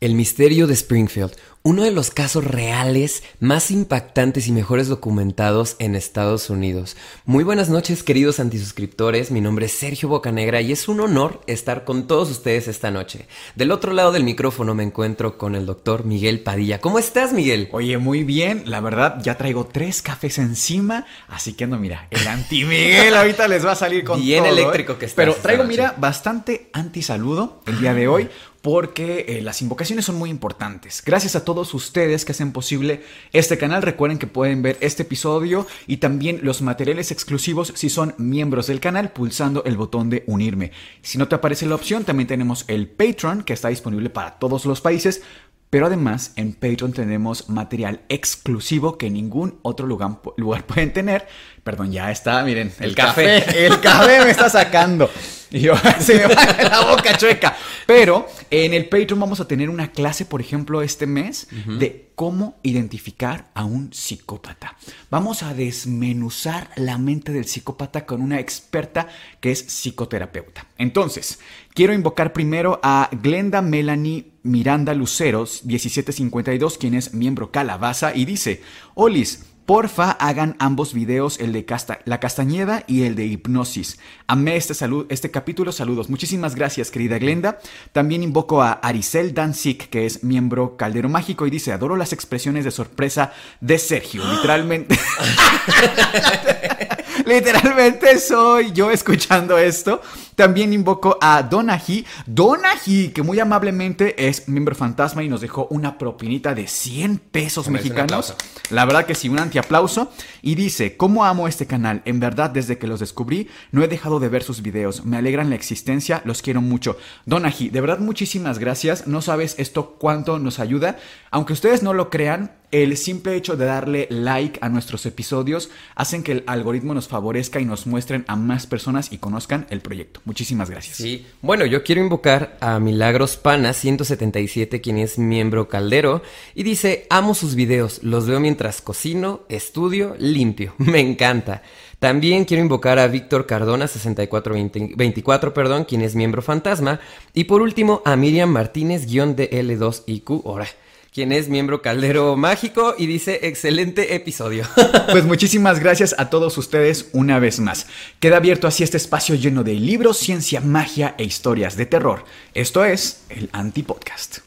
El misterio de Springfield, uno de los casos reales más impactantes y mejores documentados en Estados Unidos. Muy buenas noches, queridos antisuscriptores. Mi nombre es Sergio Bocanegra y es un honor estar con todos ustedes esta noche. Del otro lado del micrófono me encuentro con el doctor Miguel Padilla. ¿Cómo estás, Miguel? Oye, muy bien. La verdad, ya traigo tres cafés encima. Así que no, mira, el anti-Miguel ahorita les va a salir con Bien todo, eléctrico ¿eh? que estás Pero traigo, mira, bastante anti-saludo el día de hoy. Porque eh, las invocaciones son muy importantes. Gracias a todos ustedes que hacen posible este canal. Recuerden que pueden ver este episodio y también los materiales exclusivos si son miembros del canal pulsando el botón de unirme. Si no te aparece la opción, también tenemos el Patreon que está disponible para todos los países. Pero además en Patreon tenemos material exclusivo que ningún otro lugar, lugar pueden tener. Perdón, ya está, miren, el, El café. café. El café me está sacando. Y yo, se me va la boca chueca. Pero en el Patreon vamos a tener una clase, por ejemplo, este mes de cómo identificar a un psicópata. Vamos a desmenuzar la mente del psicópata con una experta que es psicoterapeuta. Entonces, quiero invocar primero a Glenda Melanie Miranda Luceros, 1752, quien es miembro Calabaza, y dice, Olis, Porfa, hagan ambos videos, el de casta- la castañeda y el de hipnosis. Amé este, salud, este capítulo, saludos. Muchísimas gracias, querida Glenda. También invoco a Aricel Danzig, que es miembro Caldero Mágico, y dice, adoro las expresiones de sorpresa de Sergio. Literalmente... Literalmente soy yo escuchando esto. También invoco a Donaji. Donaji, que muy amablemente es miembro fantasma y nos dejó una propinita de 100 pesos mexicanos. La verdad que sí, un antiaplauso. Y dice, ¿cómo amo este canal? En verdad, desde que los descubrí, no he dejado de ver sus videos. Me alegran la existencia, los quiero mucho. Donaji, de verdad muchísimas gracias. No sabes esto cuánto nos ayuda. Aunque ustedes no lo crean, el simple hecho de darle like a nuestros episodios hacen que el algoritmo nos favorezca y nos muestren a más personas y conozcan el proyecto. Muchísimas gracias. Sí, bueno, yo quiero invocar a Milagros Pana 177, quien es miembro caldero, y dice, amo sus videos, los veo mientras cocino, estudio, limpio, me encanta. También quiero invocar a Víctor Cardona 6424, perdón, quien es miembro fantasma, y por último a Miriam Martínez-DL2IQ, ahora, quien es miembro caldero mágico y dice, excelente episodio. Pues muchísimas gracias a todos ustedes una vez más. Queda abierto así este espacio lleno de libros, ciencia, magia e historias de terror. Esto es el Antipodcast.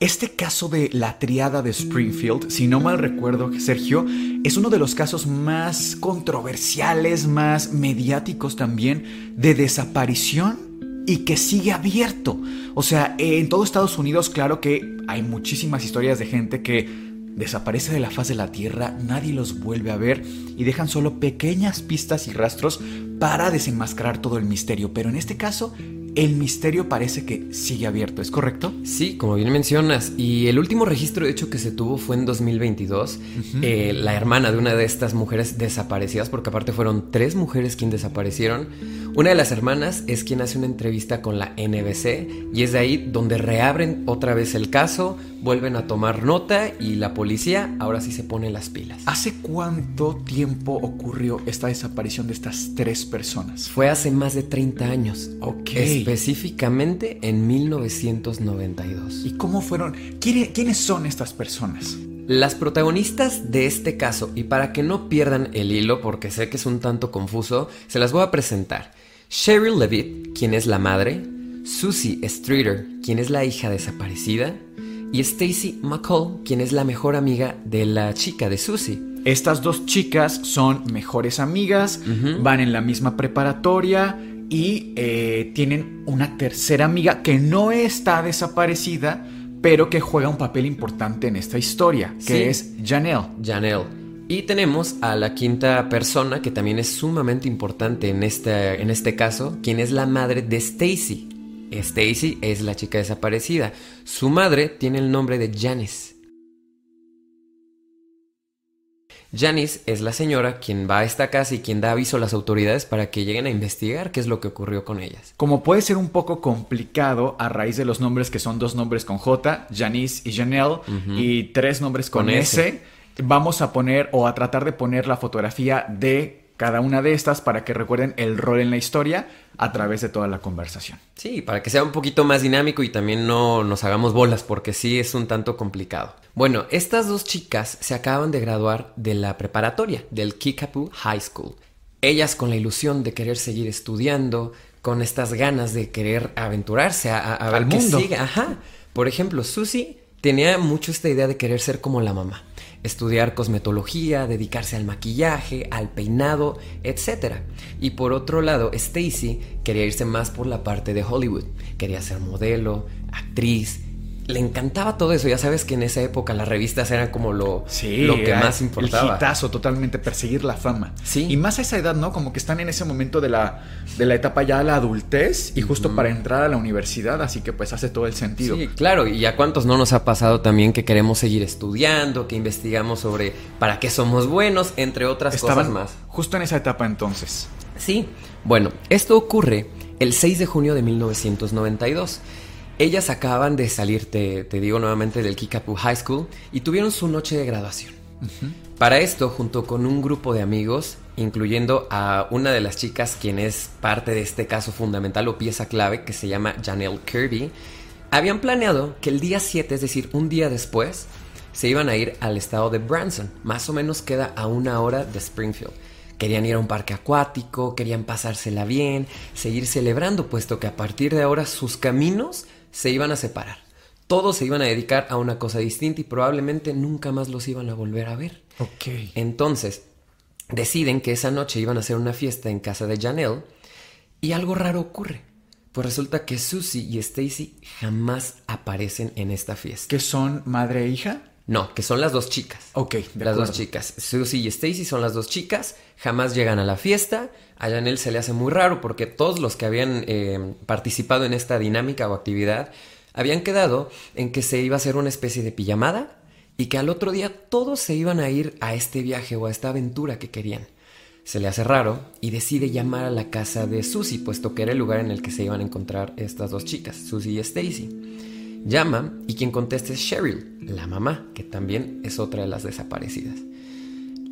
Este caso de la triada de Springfield, si no mal recuerdo, Sergio, es uno de los casos más controversiales, más mediáticos también, de desaparición y que sigue abierto. O sea, en todo Estados Unidos, claro que hay muchísimas historias de gente que desaparece de la faz de la Tierra, nadie los vuelve a ver y dejan solo pequeñas pistas y rastros para desenmascarar todo el misterio. Pero en este caso, el misterio parece que sigue abierto, ¿es correcto? Sí, como bien mencionas. Y el último registro, de hecho, que se tuvo fue en 2022. Eh, la hermana de una de estas mujeres desaparecidas, porque aparte fueron tres mujeres quienes desaparecieron. Una de las hermanas es quien hace una entrevista con la NBC y es de ahí donde reabren otra vez el caso, vuelven a tomar nota y la policía ahora sí se pone las pilas. ¿Hace cuánto tiempo ocurrió esta desaparición de estas tres personas? Fue hace más de 30 años. Ok. Específicamente en 1992. ¿Y cómo fueron? ¿Quién- ¿Quiénes son estas personas? Las protagonistas de este caso, y para que no pierdan el hilo, porque sé que es un tanto confuso, se las voy a presentar. Cheryl Levitt, quien es la madre, Susie Streeter, quien es la hija desaparecida, y Stacy McCall, quien es la mejor amiga de la chica de Susie. Estas dos chicas son mejores amigas, van en la misma preparatoria y eh, tienen una tercera amiga que no está desaparecida, pero que juega un papel importante en esta historia, que Sí. es Janelle. Janelle. Y tenemos a la quinta persona que también es sumamente importante en este, en este caso, quien es la madre de Stacy. Stacy es la chica desaparecida. Su madre tiene el nombre de Janice. Janice es la señora quien va a esta casa y quien da aviso a las autoridades para que lleguen a investigar qué es lo que ocurrió con ellas. Como puede ser un poco complicado a raíz de los nombres que son dos nombres con J, Janice y Janelle, y tres nombres con, Con S, S. vamos a poner o a tratar de poner la fotografía de cada una de estas para que recuerden el rol en la historia a través de toda la conversación. Sí, para que sea un poquito más dinámico y también no nos hagamos bolas, porque sí es un tanto complicado. Bueno, estas dos chicas se acaban de graduar de la preparatoria, del Kickapoo High School. Ellas con la ilusión de querer seguir estudiando, con estas ganas de querer aventurarse a, a- a ver Al qué mundo. sigue. Ajá. Por ejemplo, Susie tenía mucho esta idea de querer ser como la mamá. Estudiar cosmetología, dedicarse al maquillaje, al peinado, etc. Y por otro lado, Stacy quería irse más por la parte de Hollywood. Quería ser modelo, actriz. Le encantaba todo eso. Ya sabes que en esa época las revistas eran como lo, lo que más importaba. El hitazo totalmente, perseguir la fama. Sí. Y más a esa edad, ¿no? Como que están en ese momento de la, de la etapa ya de la adultez y justo para entrar a la universidad, así que pues hace todo el sentido. Sí, claro, y a cuántos no nos ha pasado también que queremos seguir estudiando, que investigamos sobre para qué somos buenos, entre otras Estaban cosas más. justo en esa etapa entonces. Sí, bueno, esto ocurre el 6 de junio de 1992. Ellas acaban de salir, te, te digo nuevamente, del Kickapoo High School y tuvieron su noche de graduación. Para esto, junto con un grupo de amigos, incluyendo a una de las chicas quien es parte de este caso fundamental o pieza clave, que se llama Janelle Kirby, habían planeado que el día 7, es decir, un día después, se iban a ir al estado de Branson, más o menos queda a una hora de Springfield. Querían ir a un parque acuático, querían pasársela bien, seguir celebrando, puesto que a partir de ahora sus caminos se iban a separar. Todos se iban a dedicar a una cosa distinta y probablemente nunca más los iban a volver a ver. Ok. Entonces, deciden que esa noche iban a hacer una fiesta en casa de Janelle y algo raro ocurre. Pues resulta que Susie y Stacy jamás aparecen en esta fiesta. ¿Qué son madre e hija? No, que son las dos chicas. Ok, de las dos chicas. Susie y Stacy son las dos chicas. Jamás llegan a la fiesta. A Janelle se le hace muy raro porque todos los que habían eh, participado en esta dinámica o actividad habían quedado en que se iba a hacer una especie de pijamada y que al otro día todos se iban a ir a este viaje o a esta aventura que querían. Se le hace raro y decide llamar a la casa de Susie, puesto que era el lugar en el que se iban a encontrar estas dos chicas, Susie y Stacy. Llama y quien contesta es Cheryl, la mamá, que también es otra de las desaparecidas.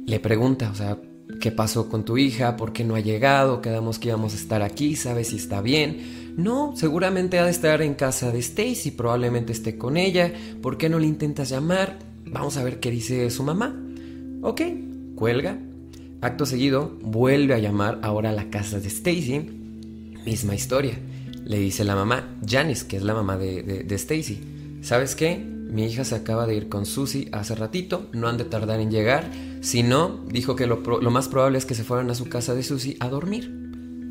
Le pregunta, o sea, ¿qué pasó con tu hija? ¿Por qué no ha llegado? Quedamos que íbamos a estar aquí, ¿sabes si está bien? No, seguramente ha de estar en casa de Stacy, probablemente esté con ella. ¿Por qué no le intentas llamar? Vamos a ver qué dice su mamá. Ok, cuelga. Acto seguido, vuelve a llamar ahora a la casa de Stacy. Misma historia. Le dice la mamá, Janice, que es la mamá de, Stacy. ¿Sabes qué? Mi hija se acaba de ir con Susie hace ratito, no han de tardar en llegar. Si no, dijo que lo, más probable es que se fueran a su casa de Susie a dormir.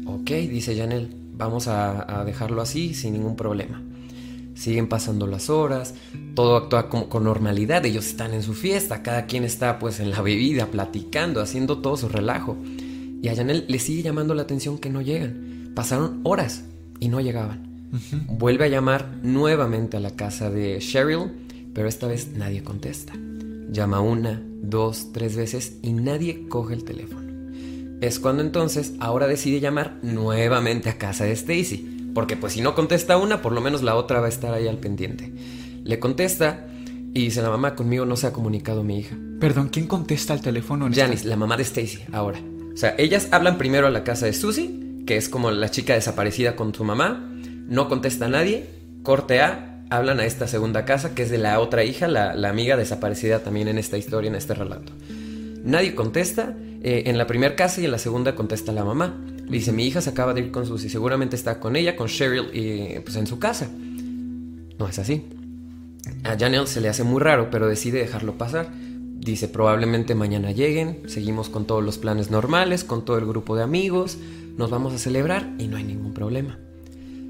Ok, dice Janelle, vamos a, a dejarlo así sin ningún problema. Siguen pasando las horas, todo actúa como con normalidad, ellos están en su fiesta, cada quien está pues en la bebida, platicando, haciendo todo su relajo. Y a Janelle le sigue llamando la atención que no llegan. Pasaron horas y no llegaban. Vuelve a llamar nuevamente a la casa de Cheryl, pero esta vez nadie contesta. Llama una, dos, tres veces y nadie coge el teléfono. Es cuando entonces ahora decide llamar nuevamente a casa de Stacy, porque pues si no contesta una, por lo menos la otra va a estar ahí al pendiente. Le contesta y dice la mamá, conmigo no se ha comunicado mi hija. Perdón, ¿quién contesta el teléfono? en Janice, la mamá de Stacy, ahora. O sea, ellas hablan primero a la casa de Susie, que es como la chica desaparecida con su mamá. No contesta a nadie. Corte A, hablan a esta segunda casa, que es de la otra hija, la, la amiga desaparecida también en esta historia, en este relato. Nadie contesta. eh, en la primera casa y en la segunda contesta la mamá. Le dice, mi hija se acaba de ir con Susie. Seguramente está con ella, con Cheryl, y pues en su casa. No es así. A Janelle se le hace muy raro, pero decide dejarlo pasar. Dice, probablemente mañana lleguen, seguimos con todos los planes normales, con todo el grupo de amigos, nos vamos a celebrar y no hay ningún problema.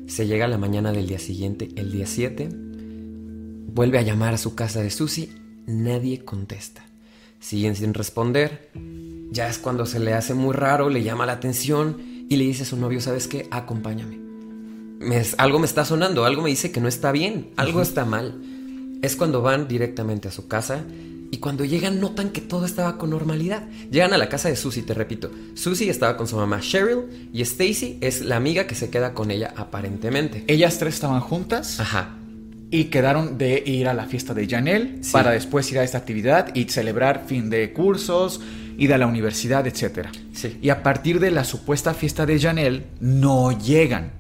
Se llega la mañana del día siguiente, el día 7, vuelve a llamar a su casa de Susie, nadie contesta. siguen sin responder. Ya es cuando se le hace muy raro, le llama la atención y le dice a su novio, ¿sabes qué? Acompáñame. Me- algo me está sonando, algo me dice que no está bien, algo está mal. Es cuando van directamente a su casa y cuando llegan notan que todo estaba con normalidad. Llegan a la casa de Susie, te repito. Susie estaba con su mamá Cheryl y Stacy es la amiga que se queda con ella aparentemente. Ellas tres estaban juntas Ajá. y quedaron de ir a la fiesta de Janelle Sí. para después ir a esta actividad y celebrar fin de cursos, ir a la universidad, etc. Sí. Y a partir de la supuesta fiesta de Janelle, no llegan.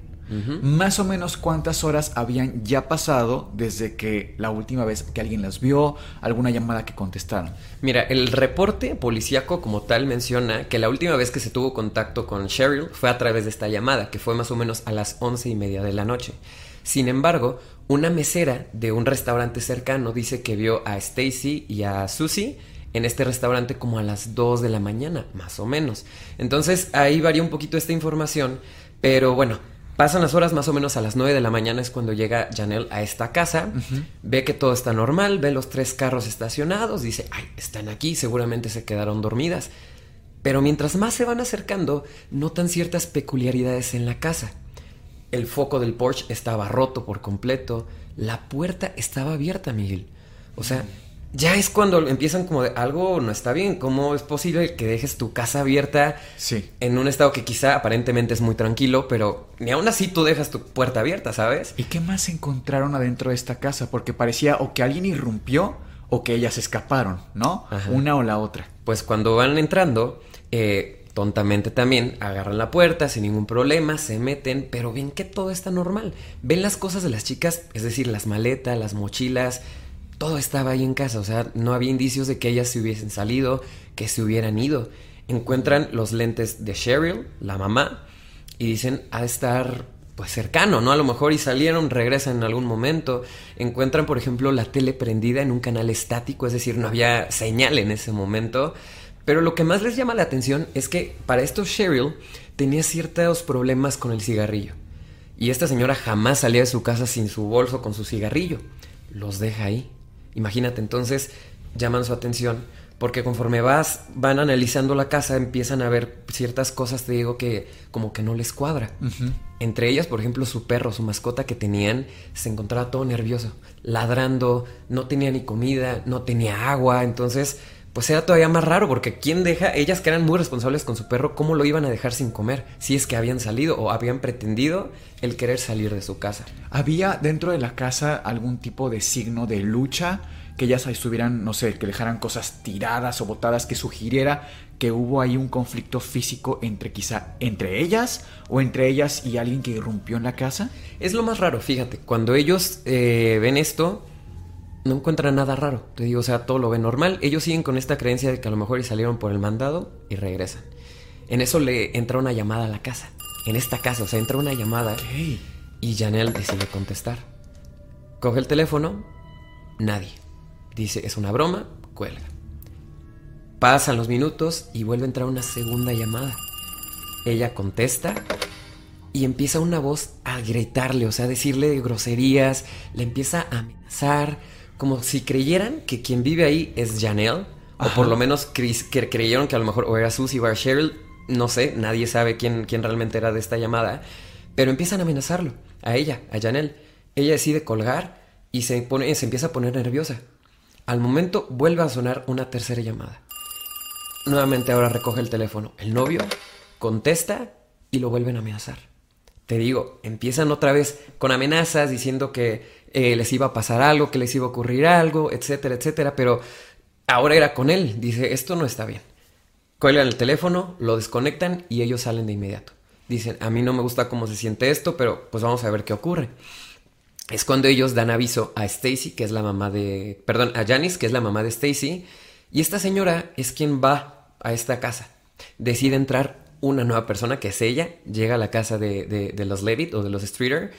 Más o menos cuántas horas habían ya pasado desde que la última vez que alguien las vio, alguna llamada que contestaron. Mira, el reporte policíaco como tal menciona que la última vez que se tuvo contacto con Cheryl fue a través de esta llamada, que fue más o menos a las once y media de la noche. Sin embargo, una mesera de un restaurante cercano dice que vio a Stacy y a Susie en este restaurante como a las 2 de la mañana, más o menos. Entonces ahí varía un poquito esta información, pero bueno, pasan las horas más o menos a las 9 de la mañana es cuando llega Janelle a esta casa, ve que todo está normal, ve los tres carros estacionados, dice, ay, están aquí, seguramente se quedaron dormidas. Pero mientras más se van acercando, notan ciertas peculiaridades en la casa. El foco del Porsche estaba roto por completo. La puerta estaba abierta, Miguel. O sea, ya es cuando empiezan como de algo no está bien. ¿Cómo es posible que dejes tu casa abierta Sí. en un estado que quizá aparentemente es muy tranquilo, pero ni aún así tú dejas tu puerta abierta, ¿sabes? ¿Y qué más encontraron adentro de esta casa? Porque parecía o que alguien irrumpió o que ellas escaparon, ¿no? Ajá. Una o la otra. Pues cuando van entrando, eh, tontamente también agarran la puerta sin ningún problema, se meten, pero ven que todo está normal. Ven las cosas de las chicas, es decir, las maletas, las mochilas, todo estaba ahí en casa, o sea, no había indicios de que ellas se hubiesen salido, que se hubieran ido. Encuentran los lentes de Cheryl, la mamá, y dicen, ha de estar pues cercano, ¿no? A lo mejor y salieron, regresan en algún momento. Encuentran, por ejemplo, la tele prendida en un canal estático, es decir, no había señal en ese momento. Pero lo que más les llama la atención es que para esto Cheryl tenía ciertos problemas con el cigarrillo. Y esta señora jamás salía de su casa sin su bolso con su cigarrillo. Los deja ahí. Imagínate, entonces llaman su atención porque conforme vas, van analizando la casa, empiezan a ver ciertas cosas, te digo, que como que no les cuadra. Entre ellas, por ejemplo, su perro, su mascota que tenían, se encontraba todo nervioso, ladrando, no tenía ni comida, no tenía agua, entonces, pues era todavía más raro, porque ¿quién deja? Ellas que eran muy responsables con su perro, ¿cómo lo iban a dejar sin comer? Si es que habían salido o habían pretendido el querer salir de su casa. ¿Había dentro de la casa algún tipo de signo de lucha? Que ellas ahí estuvieran, no sé, que dejaran cosas tiradas o botadas que sugiriera que hubo ahí un conflicto físico entre quizá entre ellas o entre ellas y alguien que irrumpió en la casa. Es lo más raro, fíjate, cuando ellos eh, ven esto, no encuentran nada raro. Te digo, o sea, todo lo ven normal. Ellos siguen con esta creencia de que a lo mejor salieron por el mandado y regresan. En eso le entra una llamada a la casa. En esta casa, o sea, entra una llamada y Janelle decide contestar. Coge el teléfono, nadie. Dice, es una broma, cuelga. Pasan los minutos y vuelve a entrar una segunda llamada. Ella contesta y empieza una voz a gritarle, o sea, a decirle groserías, le empieza a amenazar, como si creyeran que quien vive ahí es Janelle, o por lo menos cre- creyeron que a lo mejor o era Susie o era Cheryl, no sé, nadie sabe quién, quién realmente era de esta llamada, pero empiezan a amenazarlo, a ella, a Janelle. Ella decide colgar y se, pone, se empieza a poner nerviosa. Al momento vuelve a sonar una tercera llamada. Nuevamente ahora recoge el teléfono. El novio contesta y lo vuelven a amenazar. Te digo, empiezan otra vez con amenazas diciendo que eh, les iba a pasar algo, que les iba a ocurrir algo, etcétera, etcétera, pero ahora era con él. Dice, esto no está bien. Cuelgan el teléfono, lo desconectan y ellos salen de inmediato. Dicen, a mí no me gusta cómo se siente esto, pero pues vamos a ver qué ocurre. Es cuando ellos dan aviso a Stacy, que es la mamá de... Perdón, a Janice, que es la mamá de Stacy. Y esta señora es quien va a esta casa. Decide entrar una nueva persona, que es ella. Llega a la casa de, de- de los Levitt o de los Streeter.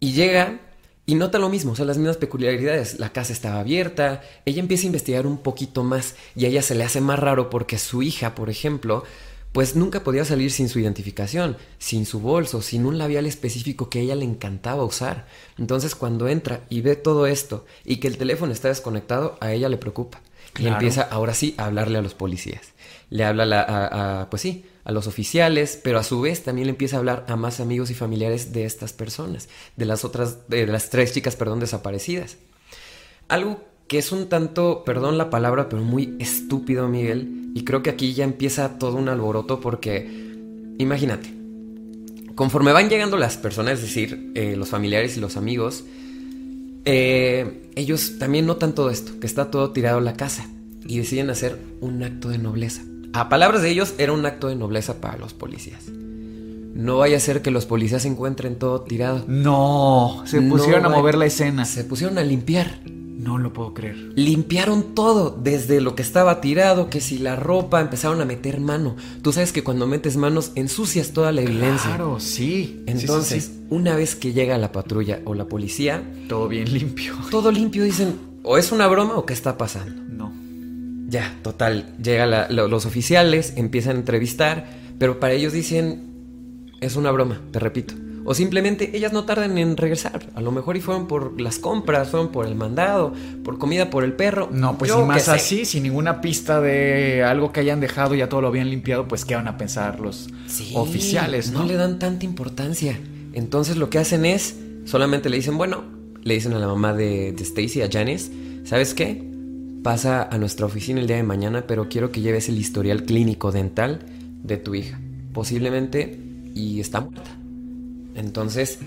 Y llega y nota lo mismo, o sea, las mismas peculiaridades. La casa estaba abierta. Ella empieza a investigar un poquito más. Y a ella se le hace más raro porque su hija, por ejemplo, pues nunca podía salir sin su identificación, sin su bolso, sin un labial específico que a ella le encantaba usar. Entonces cuando entra y ve todo esto y que el teléfono está desconectado, a ella le preocupa. Y Claro. empieza ahora sí a hablarle a los policías. Le habla a a, a, pues sí, a los oficiales, pero a su vez también le empieza a hablar a más amigos y familiares de estas personas, de las otras, de las tres chicas, perdón, desaparecidas. Algo que es un tanto, perdón la palabra, pero muy estúpido, Miguel. Y creo que aquí ya empieza todo un alboroto porque, imagínate, conforme van llegando las personas, es decir, eh, los familiares y los amigos, eh, ellos también notan todo esto, que está todo tirado en la casa y deciden hacer un acto de nobleza. A palabras de ellos, era un acto de nobleza para los policías. No vaya a ser que los policías encuentren todo tirado. No, se No pusieron a mover la escena. Se pusieron a limpiar. No lo puedo creer. Limpiaron todo, desde lo que estaba tirado, que si la ropa, empezaron a meter mano. Tú sabes que cuando metes manos ensucias toda la evidencia. Claro, sí. Sí, Entonces, sí, una vez que llega la patrulla o la policía, todo bien limpio. todo limpio dicen, o es una broma o qué está pasando. Ya, total, llega la- lo- los oficiales, empiezan a entrevistar, pero para ellos dicen, es una broma, te repito. O simplemente ellas no tardan en regresar. A lo mejor y fueron por las compras, fueron por el mandado, por comida por el perro. No, pues y más sé. así, sin ninguna pista de algo que hayan dejado, ya todo lo habían limpiado, pues qué van a pensar los Sí, oficiales, ¿no? No le dan tanta importancia. Entonces lo que hacen es, solamente le dicen, bueno, le dicen a la mamá de, de Stacy, a Janice, ¿sabes qué? Pasa a nuestra oficina el día de mañana, pero quiero que lleves el historial clínico dental de tu hija. Posiblemente, y está muerta. Entonces,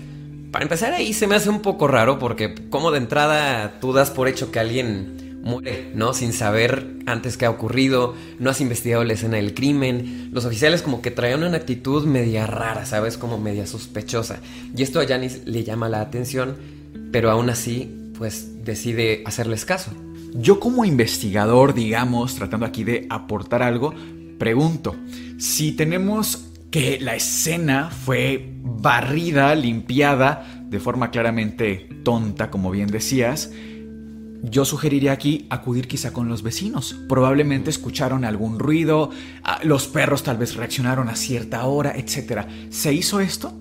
para empezar ahí se me hace un poco raro porque como de entrada tú das por hecho que alguien muere, ¿no? Sin saber antes qué ha ocurrido, no has investigado la escena del crimen. Los oficiales como que traían una actitud media rara, ¿sabes? Como media sospechosa. Y esto a Janice le llama la atención, pero aún así, pues decide hacerles caso. Yo como investigador, digamos, tratando aquí de aportar algo, pregunto, si tenemos que la escena fue barrida, limpiada, de forma claramente tonta, como bien decías, yo sugeriría aquí acudir quizá con los vecinos. Probablemente escucharon algún ruido, ah, los perros tal vez reaccionaron a cierta hora, etc. ¿Se hizo esto?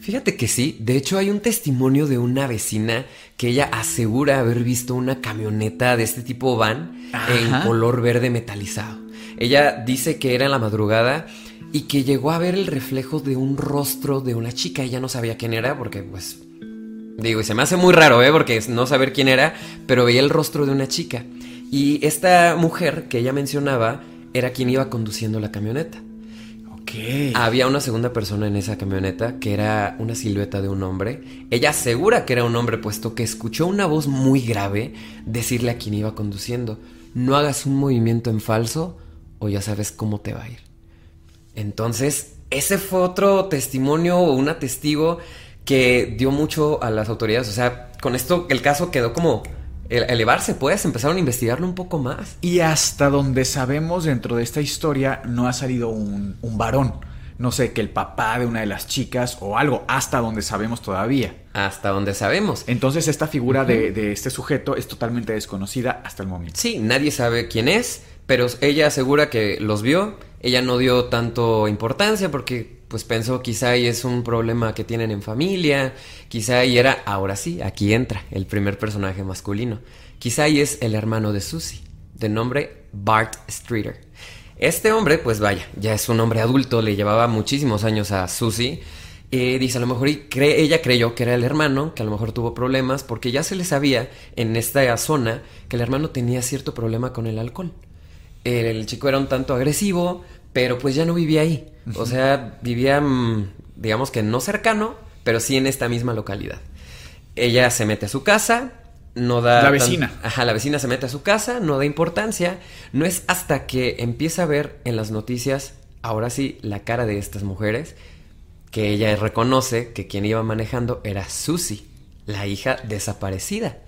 Fíjate que sí, de hecho hay un testimonio de una vecina que ella asegura haber visto una camioneta de este tipo van en color verde metalizado. Ella dice que era en la madrugada y que llegó a ver el reflejo de un rostro de una chica. Ella no sabía quién era porque pues Digo, y se me hace muy raro, ¿eh? Porque no saber quién era, pero veía el rostro de una chica. Y esta mujer que ella mencionaba era quien iba conduciendo la camioneta. Había una segunda persona en esa camioneta que era una silueta de un hombre. Ella asegura que era un hombre puesto que escuchó una voz muy grave decirle a quien iba conduciendo, no hagas un movimiento en falso o ya sabes cómo te va a ir. Entonces, ese fue otro testimonio o una testigo que dio mucho a las autoridades. O sea, con esto el caso quedó como elevarse, pues, empezaron a investigarlo un poco más. Y hasta donde sabemos dentro de esta historia no ha salido un, un varón. No sé, que el papá de una de las chicas o algo, hasta donde sabemos todavía. Hasta donde sabemos. Entonces esta figura de, de este sujeto es totalmente desconocida hasta el momento. Sí, nadie sabe quién es, pero ella asegura que los vio. Ella no dio tanto importancia porque pues pensó quizá y es un problema que tienen en familia, quizá y era, ahora sí, aquí entra el primer personaje masculino. Quizá y es el hermano de Susie, de nombre Bart Streeter. Este hombre, pues vaya, ya es un hombre adulto, le llevaba muchísimos años a Susie. Dice, a lo mejor y cree, ella creyó que era el hermano, que a lo mejor tuvo problemas, porque ya se le sabía en esta zona que el hermano tenía cierto problema con el alcohol. El, chico era un tanto agresivo, pero pues ya no vivía ahí. O sea, vivía, mm, digamos que no cercano, pero sí en esta misma localidad. Ella se mete a su casa, no da... La tan- vecina. Ajá, la vecina se mete a su casa, no da importancia. No es hasta que empieza a ver en las noticias, ahora sí, la cara de estas mujeres, que ella reconoce que quien iba manejando era Susie, la hija desaparecida.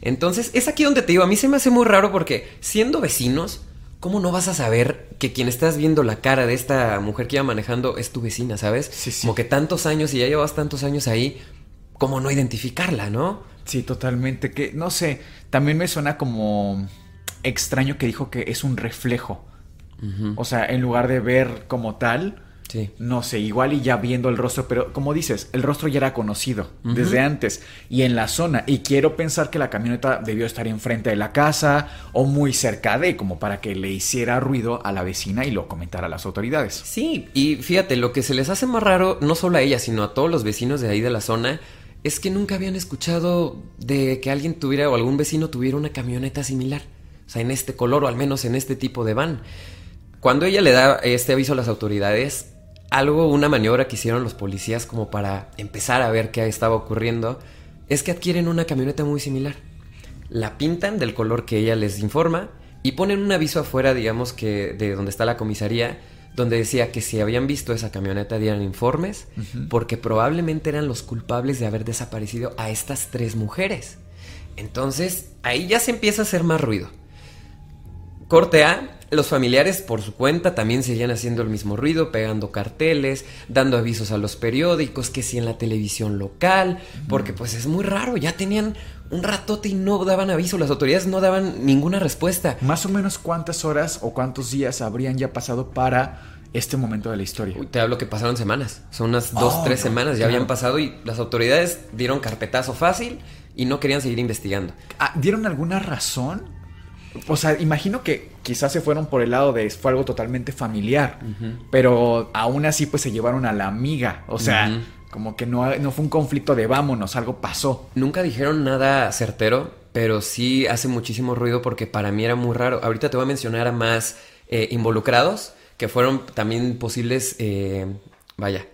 Entonces, es aquí donde te digo, a mí se me hace muy raro porque siendo vecinos, ¿cómo no vas a saber que quien estás viendo la cara de esta mujer que iba manejando es tu vecina, ¿sabes? Sí, sí. Como que tantos años y ya llevas tantos años ahí, ¿cómo no identificarla, no? Sí, totalmente. Que no sé, también me suena como extraño que dijo que es un reflejo. O sea, en lugar de ver como tal, Sí. No sé, igual y ya viendo el rostro, pero como dices, el rostro ya era conocido desde antes y en la zona. Y quiero pensar que la camioneta debió estar enfrente de la casa o muy cerca de, como para que le hiciera ruido a la vecina y lo comentara a las autoridades. Sí, y fíjate, lo que se les hace más raro, no solo a ella, sino a todos los vecinos de ahí de la zona, es que nunca habían escuchado de que alguien tuviera o algún vecino tuviera una camioneta similar. O sea, en este color o al menos en este tipo de van. Cuando ella le da este aviso a las autoridades, algo, una maniobra que hicieron los policías como para empezar a ver qué estaba ocurriendo, es que adquieren una camioneta muy similar. La pintan del color que ella les informa y ponen un aviso afuera, digamos que de donde está la comisaría, donde decía que si habían visto esa camioneta dieran informes, porque probablemente eran los culpables de haber desaparecido a estas tres mujeres. Entonces, ahí ya se empieza a hacer más ruido. Corte A, los familiares por su cuenta también seguían haciendo el mismo ruido, pegando carteles, dando avisos a los periódicos, que si en la televisión local, porque pues es muy raro, ya tenían un ratote y no daban aviso, las autoridades no daban ninguna respuesta. Más o menos cuántas horas o cuántos días habrían ya pasado para este momento de la historia. Uy, te hablo que pasaron semanas, son unas dos, Oh, tres no, semanas, ya claro. habían pasado y las autoridades dieron carpetazo fácil y no querían seguir investigando. Ah, ¿Dieron alguna razón? O sea, imagino que quizás se fueron por el lado de fue algo totalmente familiar, pero aún así pues se llevaron a la amiga. O sea, como que no, no fue un conflicto de vámonos, algo pasó. Nunca dijeron nada certero, pero sí hace muchísimo ruido porque para mí era muy raro. Ahorita te voy a mencionar a más eh, involucrados que fueron también posibles, eh, vaya,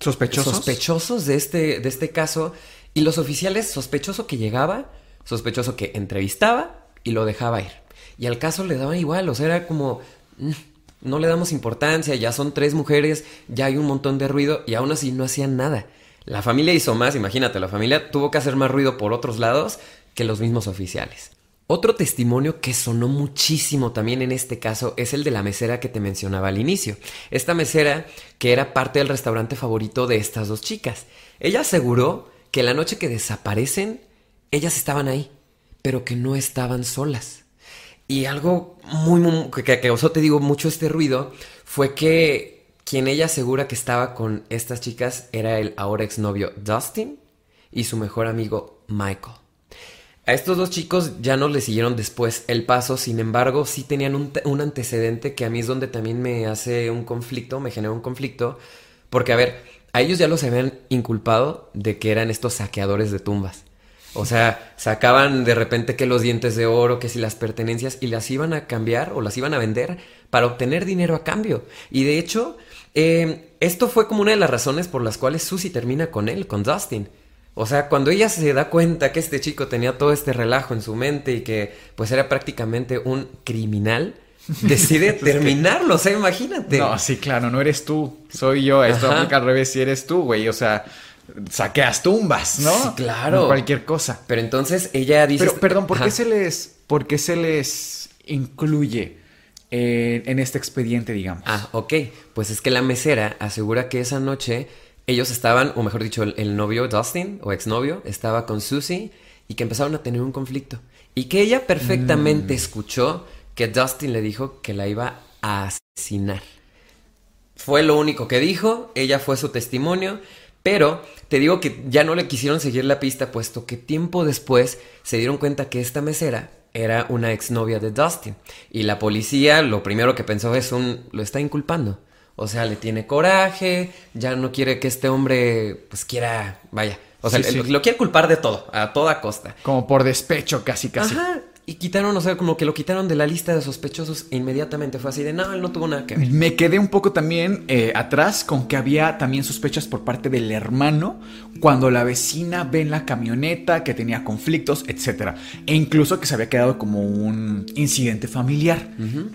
¿Sospechosos? sospechosos de este, de este caso. Y los oficiales, sospechoso que llegaba, sospechoso que entrevistaba y lo dejaba ir. Y al caso le daban igual, o sea, era como, "Mm, no le damos importancia, ya son tres mujeres, ya hay un montón de ruido y aún así no hacían nada. La familia hizo más, imagínate, la familia tuvo que hacer más ruido por otros lados que los mismos oficiales. Otro testimonio que sonó muchísimo también en este caso es el de la mesera que te mencionaba al inicio. Esta mesera que era parte del restaurante favorito de estas dos chicas. Ella aseguró que la noche que desaparecen, ellas estaban ahí, pero que no estaban solas. Y algo muy, muy que, causó, te digo, mucho este ruido fue que quien ella asegura que estaba con estas chicas era el ahora exnovio Dustin y su mejor amigo Michael. A estos dos chicos ya no le siguieron después el paso, sin embargo, sí tenían un, un antecedente que a mí es donde también me hace un conflicto, me genera un conflicto, porque a ver, a ellos ya los habían inculpado de que eran estos saqueadores de tumbas. O sea, sacaban de repente que los dientes de oro, que si las pertenencias, y las iban a cambiar o las iban a vender para obtener dinero a cambio. Y de hecho, eh, esto fue como una de las razones por las cuales Susie termina con él, con Dustin. O sea, cuando ella se da cuenta que este chico tenía todo este relajo en su mente y que pues era prácticamente un criminal, decide terminarlo, o sea, imagínate. No, sí, claro, no eres tú, soy yo. Esto Ajá. aplica al revés si eres tú, güey. O sea, saqueas tumbas, ¿no? Sí, claro. Cualquier cosa. Pero entonces ella dice... Pero, perdón, ¿por qué se les, por qué se les incluye en, en este expediente, digamos? Ah, ok. Pues es que la mesera asegura que esa noche ellos estaban, o mejor dicho, el, el novio Dustin, o exnovio, estaba con Susie y que empezaron a tener un conflicto. Y que ella perfectamente escuchó que Dustin le dijo que la iba a asesinar. Fue lo único que dijo, ella fue su testimonio, pero te digo que ya no le quisieron seguir la pista, puesto que tiempo después se dieron cuenta que esta mesera era una exnovia de Dustin. Y la policía lo primero que pensó es un... lo está inculpando. O sea, le tiene coraje, ya no quiere que este hombre pues quiera, vaya. O sea, Sí, lo, lo quiere culpar de todo, a toda costa. Como por despecho, casi, casi. Ajá. Y quitaron, o sea, como que lo quitaron de la lista de sospechosos e inmediatamente fue así de, no, él no tuvo nada que ver. Me quedé un poco también eh, atrás con que había también sospechas por parte del hermano cuando la vecina ve en la camioneta que tenía conflictos, etc. E incluso que se había quedado como un incidente familiar.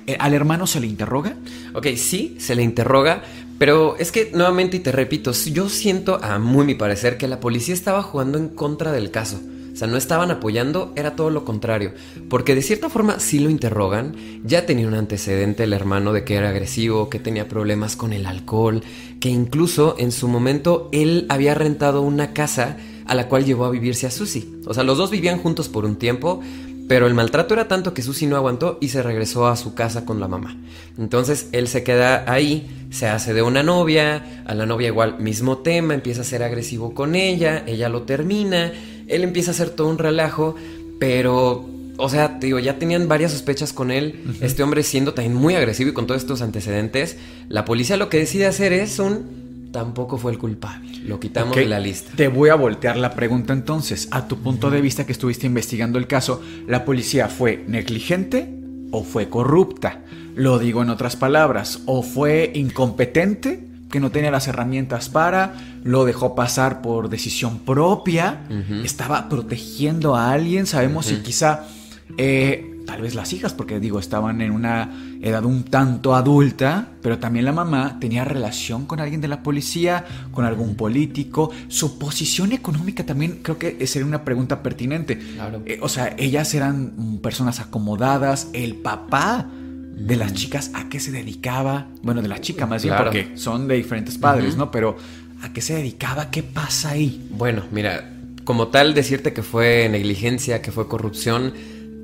Eh, ¿Al hermano se le interroga? Ok, sí, se le interroga, pero es que nuevamente y te repito, yo siento, a muy mi parecer, que la policía estaba jugando en contra del caso. O sea, no estaban apoyando, era todo lo contrario. Porque de cierta forma sí lo interrogan, ya tenía un antecedente el hermano de que era agresivo, que tenía problemas con el alcohol, que incluso en su momento él había rentado una casa a la cual llevó a vivirse a Susie. O sea, los dos vivían juntos por un tiempo, Pero el maltrato era tanto que Susi no aguantó y se regresó a su casa con la mamá. Entonces él se queda ahí, se hace de una novia, a la novia igual mismo tema, empieza a ser agresivo con ella, ella lo termina, él empieza a hacer todo un relajo, pero o sea, digo, ya tenían varias sospechas con él. Este hombre siendo también muy agresivo y con todos estos antecedentes. La policía lo que decide hacer es un. Tampoco fue el culpable. Lo quitamos de la lista. Te voy a voltear la pregunta entonces. A tu punto de vista que estuviste investigando el caso, ¿la policía fue negligente o fue corrupta? Lo digo en otras palabras, o fue incompetente, que no tenía las herramientas para, lo dejó pasar por decisión propia, estaba protegiendo a alguien, sabemos si quizá, eh, tal vez las hijas, porque digo, estaban en una edad un tanto adulta, pero también la mamá tenía relación con alguien de la policía, con algún político, su posición económica también creo que sería una pregunta pertinente. Claro. Eh, o sea, ellas eran personas acomodadas, el papá de las chicas, ¿a qué se dedicaba? Bueno, de la chica más bien, Claro. porque son de diferentes padres, ¿no? Pero ¿a qué se dedicaba? ¿Qué pasa ahí? Bueno, mira, como tal, decirte que fue negligencia, que fue corrupción,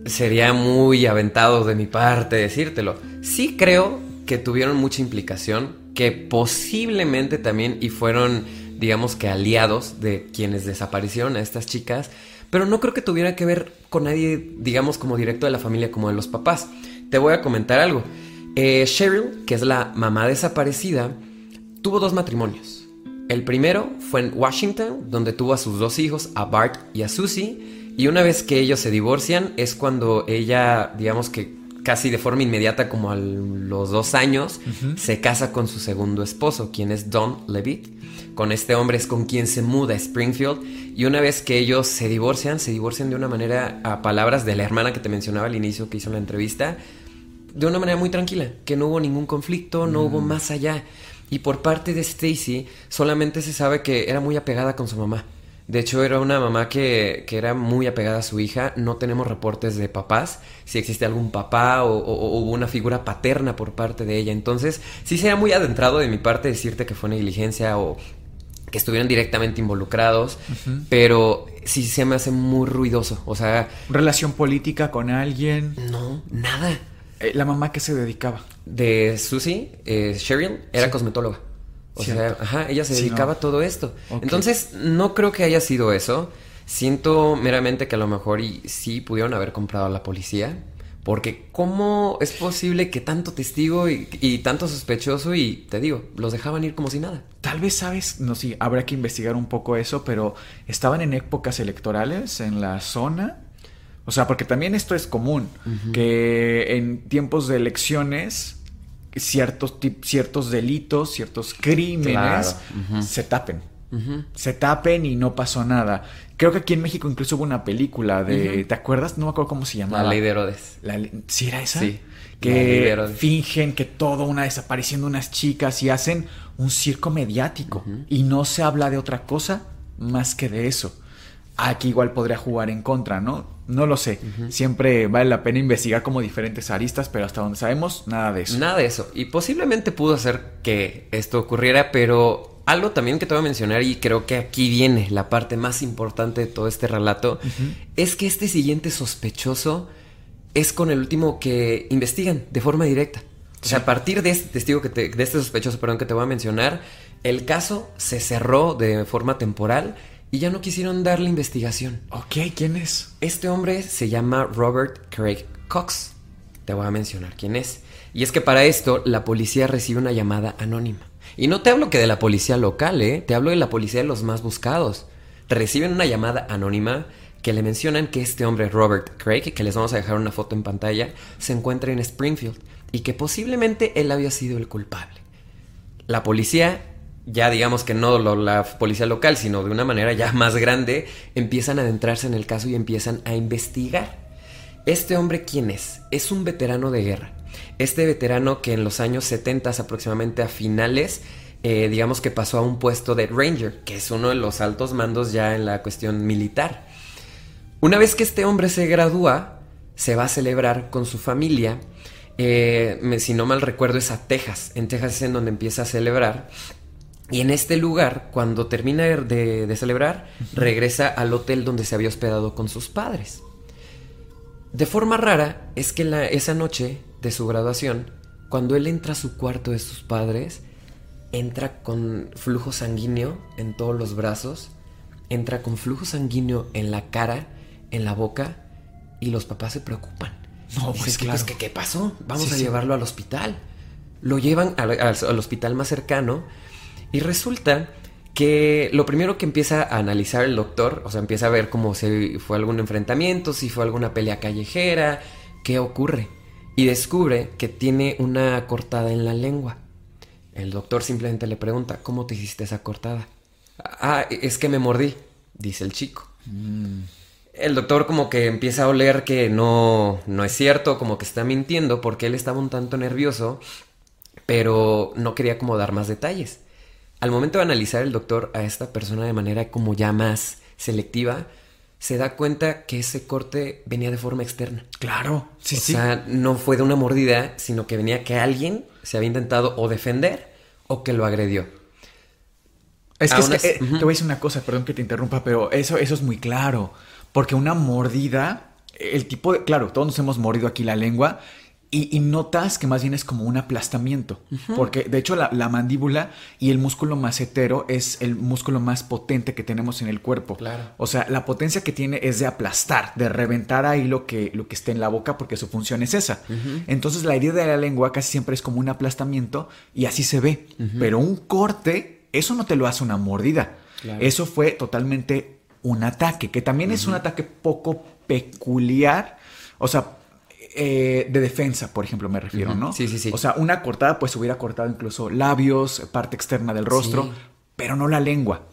sería muy aventado de mi parte decírtelo. Sí creo que tuvieron mucha implicación, que posiblemente también y fueron, digamos que aliados de quienes desaparecieron a estas chicas, pero no creo que tuviera que ver con nadie, digamos, como directo de la familia, como de los papás. Te voy a comentar algo. Eh, Cheryl, que es la mamá desaparecida, tuvo dos matrimonios. El primero fue en Washington, donde tuvo a sus dos hijos, a Bart y a Susie. Y una vez que ellos se divorcian, es cuando ella, digamos que casi de forma inmediata, como a los dos años, se casa con su segundo esposo, quien es Don Levitt. Con este hombre es con quien se muda a Springfield. Y una vez que ellos se divorcian, se divorcian de una manera, a palabras de la hermana que te mencionaba al inicio que hizo la entrevista, de una manera muy tranquila, que no hubo ningún conflicto, no hubo más allá. Y por parte de Stacy, solamente se sabe que era muy apegada con su mamá. De hecho, era una mamá que, que era muy apegada a su hija. No tenemos reportes de papás, si existe algún papá o, o- o hubo una figura paterna por parte de ella. Entonces, sí sería muy adentrado de mi parte decirte que fue negligencia o que estuvieran directamente involucrados, pero sí se me hace muy ruidoso. O sea, ¿Relación política con alguien? no, nada. Eh, ¿La mamá que se dedicaba? de Susie, eh, Cheryl, era cosmetóloga. O sea, ajá, ella se Sí, dedicaba no. a todo esto. Entonces, no creo que haya sido eso. Siento meramente que a lo mejor y sí pudieron haber comprado a la policía. Porque ¿cómo es posible que tanto testigo y, y tanto sospechoso y, te digo, los dejaban ir como si nada? Tal vez sabes, no sé, habrá que investigar un poco eso, pero estaban en épocas electorales en la zona. O sea, porque también esto es común, que en tiempos de elecciones ciertos, ciertos delitos, ciertos crímenes Claro, se tapen. Se tapen y no pasó nada. Creo que aquí en México incluso hubo una película de... ¿Te acuerdas? No me acuerdo cómo se llamaba. La ley de Herodes. La ¿Sí era esa? Sí. Que fingen que todo una desaparición de unas chicas y hacen un circo mediático. Y no se habla de otra cosa más que de eso. Aquí igual podría jugar en contra, ¿no? No lo sé. Siempre vale la pena investigar como diferentes aristas, pero hasta donde sabemos, nada de eso. Nada de eso. Y posiblemente pudo hacer que esto ocurriera, pero algo también que te voy a mencionar y creo que aquí viene la parte más importante de todo este relato, es que este siguiente sospechoso es con el último que investigan de forma directa. O sea, a partir de este testigo que te- de este sospechoso, perdón, que te voy a mencionar, el caso se cerró de forma temporal y ya no quisieron darle investigación. Ok, ¿quién es? Este hombre se llama Robert Craig Cox. Te voy a mencionar quién es. Y es que para esto la policía recibe una llamada anónima. Y no te hablo que de la policía local, ¿eh? Te hablo de la policía de los más buscados. Reciben una llamada anónima que le mencionan que este hombre, Robert Craig, que les vamos a dejar una foto en pantalla, se encuentra en Springfield y que posiblemente él había sido el culpable. La policía, ya digamos que no la policía local, sino de una manera ya más grande, empiezan a adentrarse en el caso y empiezan a investigar. Este hombre, ¿quién es? Es un veterano de guerra. Este veterano que en los años 70 aproximadamente a finales, eh, digamos que pasó a un puesto de Ranger, que es uno de los altos mandos ya en la cuestión militar. Una vez que este hombre se gradúa, se va a celebrar con su familia. eh, si no mal recuerdo, es a Texas. En Texas es en donde empieza a celebrar. Y en este lugar, cuando termina de, de celebrar, regresa al hotel donde se había hospedado con sus padres. De forma rara es que la- esa noche de su graduación, cuando él entra a su cuarto de sus padres, entra con flujo sanguíneo en todos los brazos, entra con flujo sanguíneo en la cara, en la boca, y los papás se preocupan. No, pues "¿Qué- claro. ¿qué, qué pasó? Vamos Sí, a sí. llevarlo al hospital. Lo llevan al, al- al hospital más cercano y resulta que lo primero que empieza a analizar el doctor, o sea, empieza a ver cómo si fue algún enfrentamiento, si fue alguna pelea callejera, qué ocurre. Y descubre que tiene una cortada en la lengua. El doctor simplemente le pregunta, ¿cómo te hiciste esa cortada? Ah, es que me mordí, dice el chico. El doctor como que empieza a oler que no, no es cierto, como que está mintiendo, porque él estaba un tanto nervioso, pero no quería como dar más detalles. Al momento de analizar el doctor a esta persona de manera como ya más selectiva, se da cuenta que ese corte venía de forma externa. Claro, sí, o sí. sea, no fue de una mordida, sino que venía que alguien se había intentado o defender o que lo agredió. Es que, es que, eh, te voy a decir una cosa, perdón que te interrumpa, pero eso, eso es muy claro. Porque una mordida, el tipo de. Claro, todos nos hemos mordido aquí la lengua. Y, y notas que más bien es como un aplastamiento. Porque de hecho la, la mandíbula y el músculo macetero es el músculo más potente que tenemos en el cuerpo. Claro. O sea, la potencia que tiene es de aplastar, de reventar ahí lo que, lo que esté en la boca, porque su función es esa. Entonces, la herida de la lengua casi siempre es como un aplastamiento y así se ve. Pero un corte, eso no te lo hace una mordida. Claro. Eso fue totalmente un ataque, que también es un ataque poco peculiar. O sea, eh, de defensa, por ejemplo, me refiero. ¿no? Sí, sí, sí. O sea, una cortada, pues hubiera cortado incluso labios, parte externa del rostro, Sí. pero no la lengua.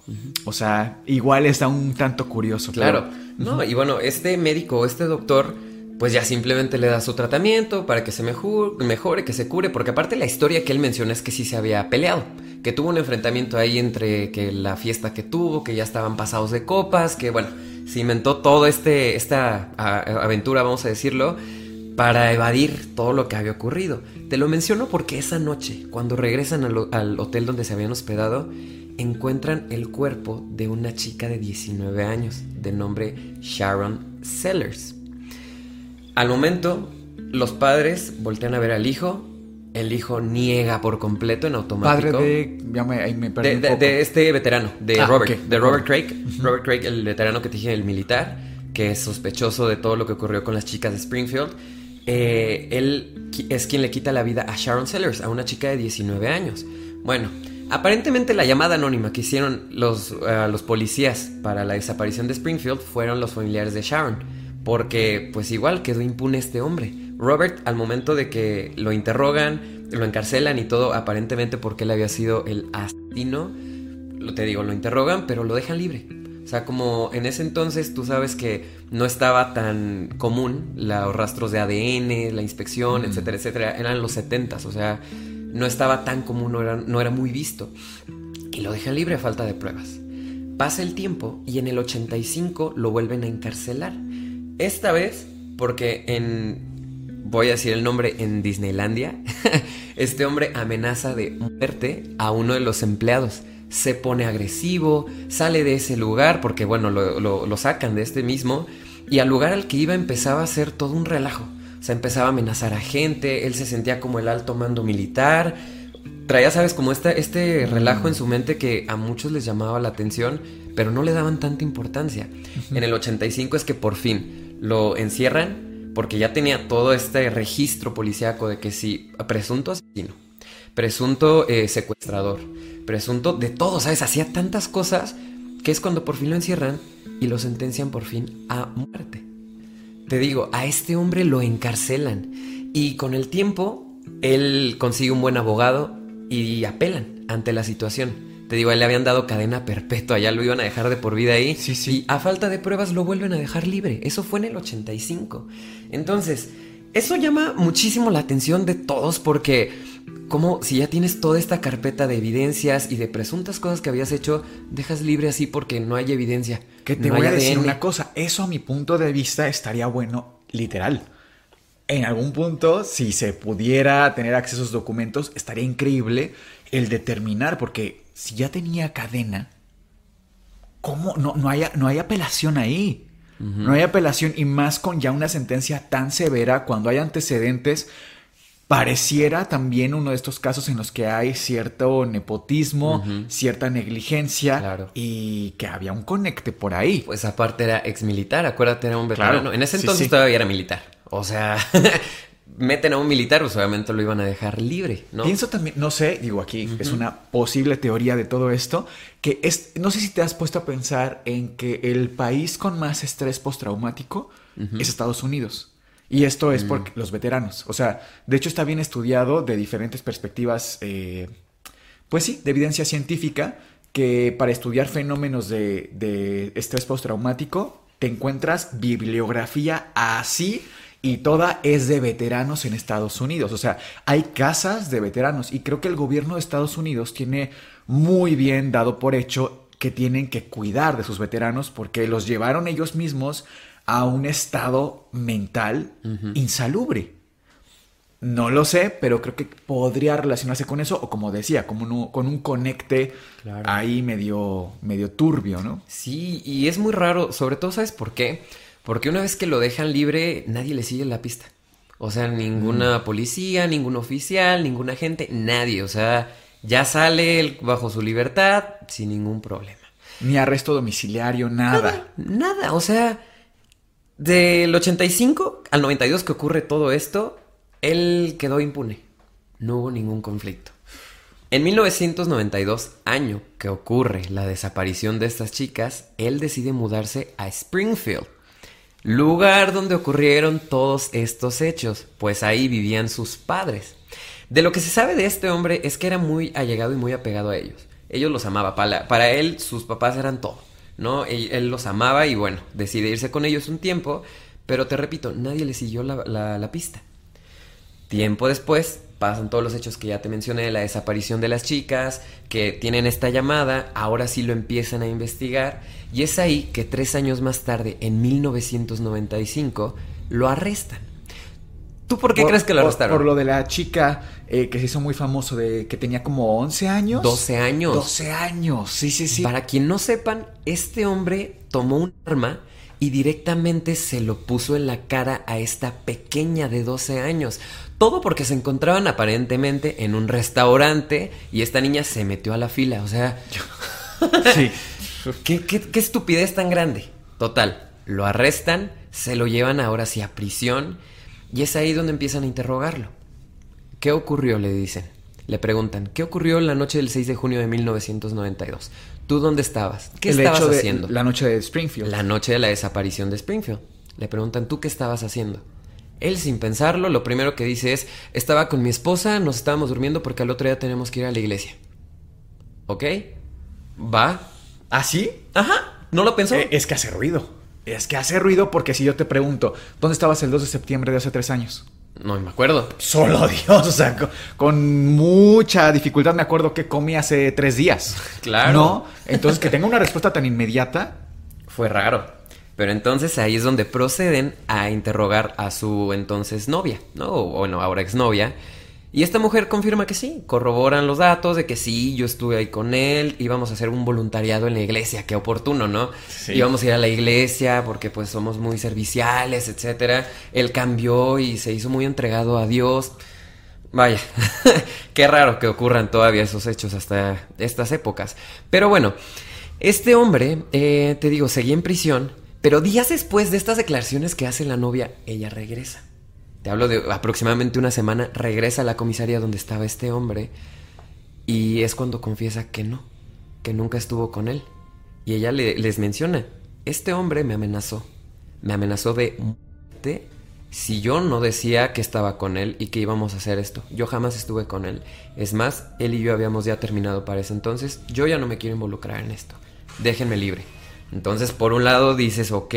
O sea, igual está un tanto curioso. Claro. pero- No, y bueno, este médico, este doctor, pues ya simplemente le da su tratamiento para que se mejore, que se cure, porque aparte la historia que él menciona es que sí se había peleado, que tuvo un enfrentamiento ahí entre que la fiesta que tuvo, que ya estaban pasados de copas, que bueno, se inventó todo este, esta a- aventura, vamos a decirlo, para evadir todo lo que había ocurrido. Te lo menciono porque esa noche, cuando regresan al, al hotel donde se habían hospedado, encuentran el cuerpo de una chica de 19 años, de nombre Sharon Sellers. Al momento, los padres voltean a ver al hijo, el hijo niega por completo en Padre automático. de. Ya me, ahí me perdí De, un de- poco. de este veterano, de Ah, Robert, de Robert Craig. Robert Craig, el veterano que te dije, el militar, que es sospechoso de todo lo que ocurrió con las chicas de Springfield. Eh, él es quien le quita la vida a Sharon Sellers, a una chica de 19 años. Bueno, aparentemente la llamada anónima que hicieron los, eh, los policías para la desaparición de Springfield fueron los familiares de Sharon, porque pues igual quedó impune este hombre. Robert, al momento de que lo interrogan, lo encarcelan y todo, aparentemente porque él había sido el asesino, lo te digo, lo interrogan, pero lo dejan libre. O sea, como en ese entonces tú sabes que no estaba tan común los rastros de ADN, la inspección, etcétera, etcétera. Eran los 70 o sea, no estaba tan común, no era, no era muy visto. Y lo dejan libre a falta de pruebas. Pasa el tiempo y en el 85 lo vuelven a encarcelar. Esta vez porque en, voy a decir el nombre, en Disneylandia, este hombre amenaza de muerte a uno de los empleados. Se pone agresivo, sale de ese lugar porque, bueno, lo, lo- lo sacan de este mismo y al lugar al que iba empezaba a ser todo un relajo. O sea, empezaba a amenazar a gente, él se sentía como el alto mando militar, traía, sabes, como este, este relajo en su mente que a muchos les llamaba la atención, pero no le daban tanta importancia. En el 85 es que por fin lo encierran porque ya tenía todo este registro policíaco de que sí, presunto asesino, presunto eh, secuestrador, presunto de todo, ¿sabes? Hacía tantas cosas que es cuando por fin lo encierran y lo sentencian por fin a muerte. Te digo, a este hombre lo encarcelan y con el tiempo él consigue un buen abogado y apelan ante la situación. Te digo, a él le habían dado cadena perpetua, ya lo iban a dejar de por vida ahí. Sí, sí. Y a falta de pruebas lo vuelven a dejar libre. Eso fue en el 85. Entonces, eso llama muchísimo la atención de todos porque, como si ya tienes toda esta carpeta de evidencias y de presuntas cosas que habías hecho, dejas libre así porque no hay evidencia. Que te no voy a decir ADN. una cosa, eso a mi punto de vista estaría bueno, literal. En algún punto, si se pudiera tener acceso a esos documentos, estaría increíble el determinar, porque si ya tenía cadena, ¿cómo? No, no, hay, no hay apelación ahí. No hay apelación y más con ya una sentencia tan severa cuando hay antecedentes. Pareciera también uno de estos casos en los que hay cierto nepotismo, cierta negligencia Claro. y que había un conecte por ahí. Pues aparte era ex militar, acuérdate, era un veterano. Claro, En ese entonces sí. todavía era militar. O sea, meten a un militar, pues obviamente lo iban a dejar libre, ¿no? Pienso también, no sé, digo aquí, es una posible teoría de todo esto, que es, no sé si te has puesto a pensar en que el país con más estrés postraumático es Estados Unidos. Y esto es por los veteranos. O sea, de hecho está bien estudiado de diferentes perspectivas, eh, pues sí, de evidencia científica, que para estudiar fenómenos de, de estrés postraumático te encuentras bibliografía así y toda es de veteranos en Estados Unidos. O sea, hay casas de veteranos y creo que el gobierno de Estados Unidos tiene muy bien dado por hecho que tienen que cuidar de sus veteranos porque los llevaron ellos mismos a un estado mental insalubre. No lo sé, pero creo que podría relacionarse con eso, o como decía, como uno- con un conecte Claro. ahí medio, medio turbio, ¿no? Sí, y es muy raro, sobre todo, ¿sabes por qué? Porque una vez que lo dejan libre, nadie le sigue la pista. O sea, ninguna policía, ningún oficial, ningún agente, nadie. O sea, ya sale bajo su libertad sin ningún problema. Ni arresto domiciliario, nada. Nada, o sea, del 85 al 92 que ocurre todo esto, él quedó impune. No hubo ningún conflicto. En 1992, año que ocurre la desaparición de estas chicas, él decide mudarse a Springfield, lugar donde ocurrieron todos estos hechos, pues ahí vivían sus padres. De lo que se sabe de este hombre es que era muy allegado y muy apegado a ellos. Ellos los amaba, para, para él sus papás eran todo, Él, los amaba y bueno, decide irse con ellos un tiempo, pero te repito, nadie le siguió la, la- la pista. Tiempo después pasan todos los hechos que ya te mencioné, la desaparición de las chicas, que tienen esta llamada, ahora sí lo empiezan a investigar, y es ahí que tres años más tarde, en 1995, lo arrestan. ¿Tú por qué Por- crees que lo por- arrestaron? Por, lo de la chica eh, que se hizo muy famoso de que tenía como 11 años. 12 años. 12 años, sí, sí, sí. Para quien no sepan, este hombre tomó un arma y directamente se lo puso en la cara a esta pequeña de 12 años. Todo porque se encontraban aparentemente en un restaurante y esta niña se metió a la fila. O sea, Sí. ¿qué, qué, qué estupidez tan grande? Total, lo arrestan, se lo llevan ahora sí a prisión y es ahí donde empiezan a interrogarlo. ¿Qué ocurrió? Le dicen. Le preguntan, ¿qué ocurrió la noche del 6 de junio de 1992? ¿Tú dónde estabas? ¿Qué El estabas hecho de haciendo? La noche de Springfield. La noche de la desaparición de Springfield. Le preguntan, ¿tú qué estabas haciendo? Él, sin pensarlo, lo primero que dice es, estaba con mi esposa, nos estábamos durmiendo porque al otro día tenemos que ir a la iglesia. ¿Ok? Va. ¿Ah, sí? Ajá. ¿No lo pensó? Eh, es que hace ruido. Es que hace ruido porque si yo te pregunto, ¿dónde estabas el 2 de septiembre de hace tres años? No me acuerdo. Solo Dios, o sea, con, con mucha dificultad me acuerdo que comí hace tres días. Claro. ¿No? Entonces, que tenga una respuesta tan inmediata, Fue raro. Pero entonces ahí es donde proceden a interrogar a su entonces novia, ¿no? O bueno, ahora exnovia. Y esta mujer confirma que sí, corroboran los datos de que sí, yo estuve ahí con él, íbamos a hacer un voluntariado en la iglesia, qué oportuno, ¿no? Sí. Íbamos a ir a la iglesia porque pues somos muy serviciales, etcétera. Él cambió y se hizo muy entregado a Dios. Vaya, qué raro que ocurran todavía esos hechos hasta estas épocas. Pero bueno, este hombre, eh, te digo, seguía en prisión, pero días después de estas declaraciones que hace la novia, ella regresa. Te hablo de aproximadamente una semana, regresa a la comisaría donde estaba este hombre y es cuando confiesa que no, que nunca estuvo con él. Y ella le- les menciona, este hombre me amenazó, me amenazó de muerte si yo no decía que estaba con él y que íbamos a hacer esto. Yo jamás estuve con él. Es más, él y yo habíamos ya terminado para ese entonces. Yo ya no me quiero involucrar en esto. Déjenme libre. Entonces, por un lado dices, ok,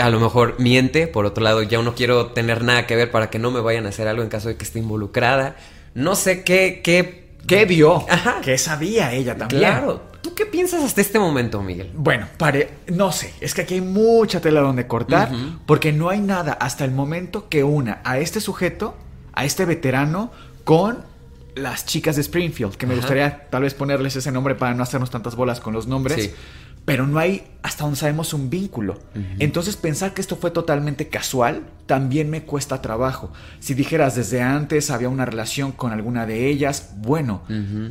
a lo mejor miente, por otro lado ya no quiero tener nada que ver para que no me vayan a hacer algo en caso de que esté involucrada. No sé qué, qué... ¿qué vio? Ajá. ¿Qué sabía ella también? Claro. ¿Tú qué piensas hasta este momento, Miguel? Bueno, pare, no sé, es que aquí hay mucha tela donde cortar, porque no hay nada hasta el momento que una a este sujeto, a este veterano, con las chicas de Springfield, que me Ajá. gustaría tal vez ponerles ese nombre para no hacernos tantas bolas con los nombres. Sí. Pero no hay, hasta donde sabemos, un vínculo. Entonces pensar que esto fue totalmente casual también me cuesta trabajo. Si dijeras desde antes había una relación con alguna de ellas, bueno,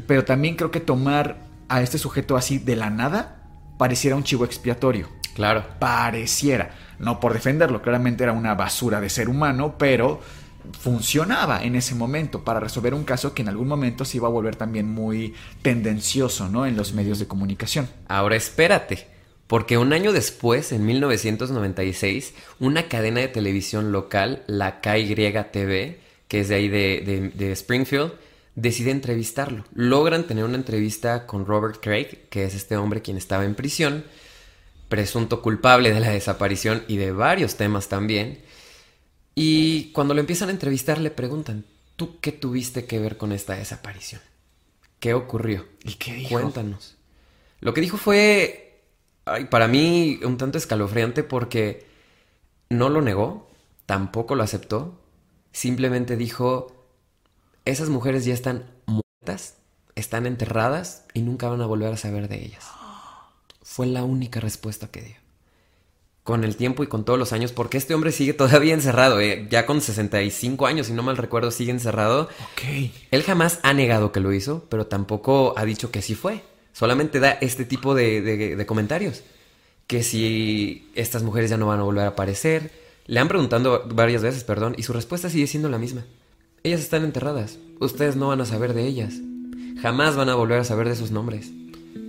pero también creo que tomar a este sujeto así de la nada pareciera un chivo expiatorio. Claro. Pareciera. No por defenderlo, claramente era una basura de ser humano, pero funcionaba en ese momento para resolver un caso que en algún momento se iba a volver también muy tendencioso, ¿no? En los medios de comunicación. Ahora espérate, porque un año después, en 1996, una cadena de televisión local, la KYTV, que es de ahí de, de- de Springfield, decide entrevistarlo. Logran tener una entrevista con Robert Craig, que es este hombre quien estaba en prisión, presunto culpable de la desaparición y de varios temas también. Y cuando lo empiezan a entrevistar le preguntan, ¿tú qué tuviste que ver con esta desaparición? ¿Qué ocurrió? ¿Y qué dijo? Cuéntanos. Lo que dijo fue, ay, para mí, un tanto escalofriante porque no lo negó, tampoco lo aceptó, simplemente dijo, esas mujeres ya están muertas, están enterradas y nunca van a volver a saber de ellas. Fue la única respuesta que dio. Con el tiempo y con todos los años, porque este hombre sigue todavía encerrado, eh, ya con 65 años, si no mal recuerdo, sigue encerrado. Ok. Él jamás ha negado que lo hizo, pero tampoco ha dicho que sí fue. Solamente da este tipo de, de- de comentarios. Que si estas mujeres ya no van a volver a aparecer. Le han preguntado varias veces, perdón, y su respuesta sigue siendo la misma. Ellas están enterradas. Ustedes no van a saber de ellas. Jamás van a volver a saber de sus nombres.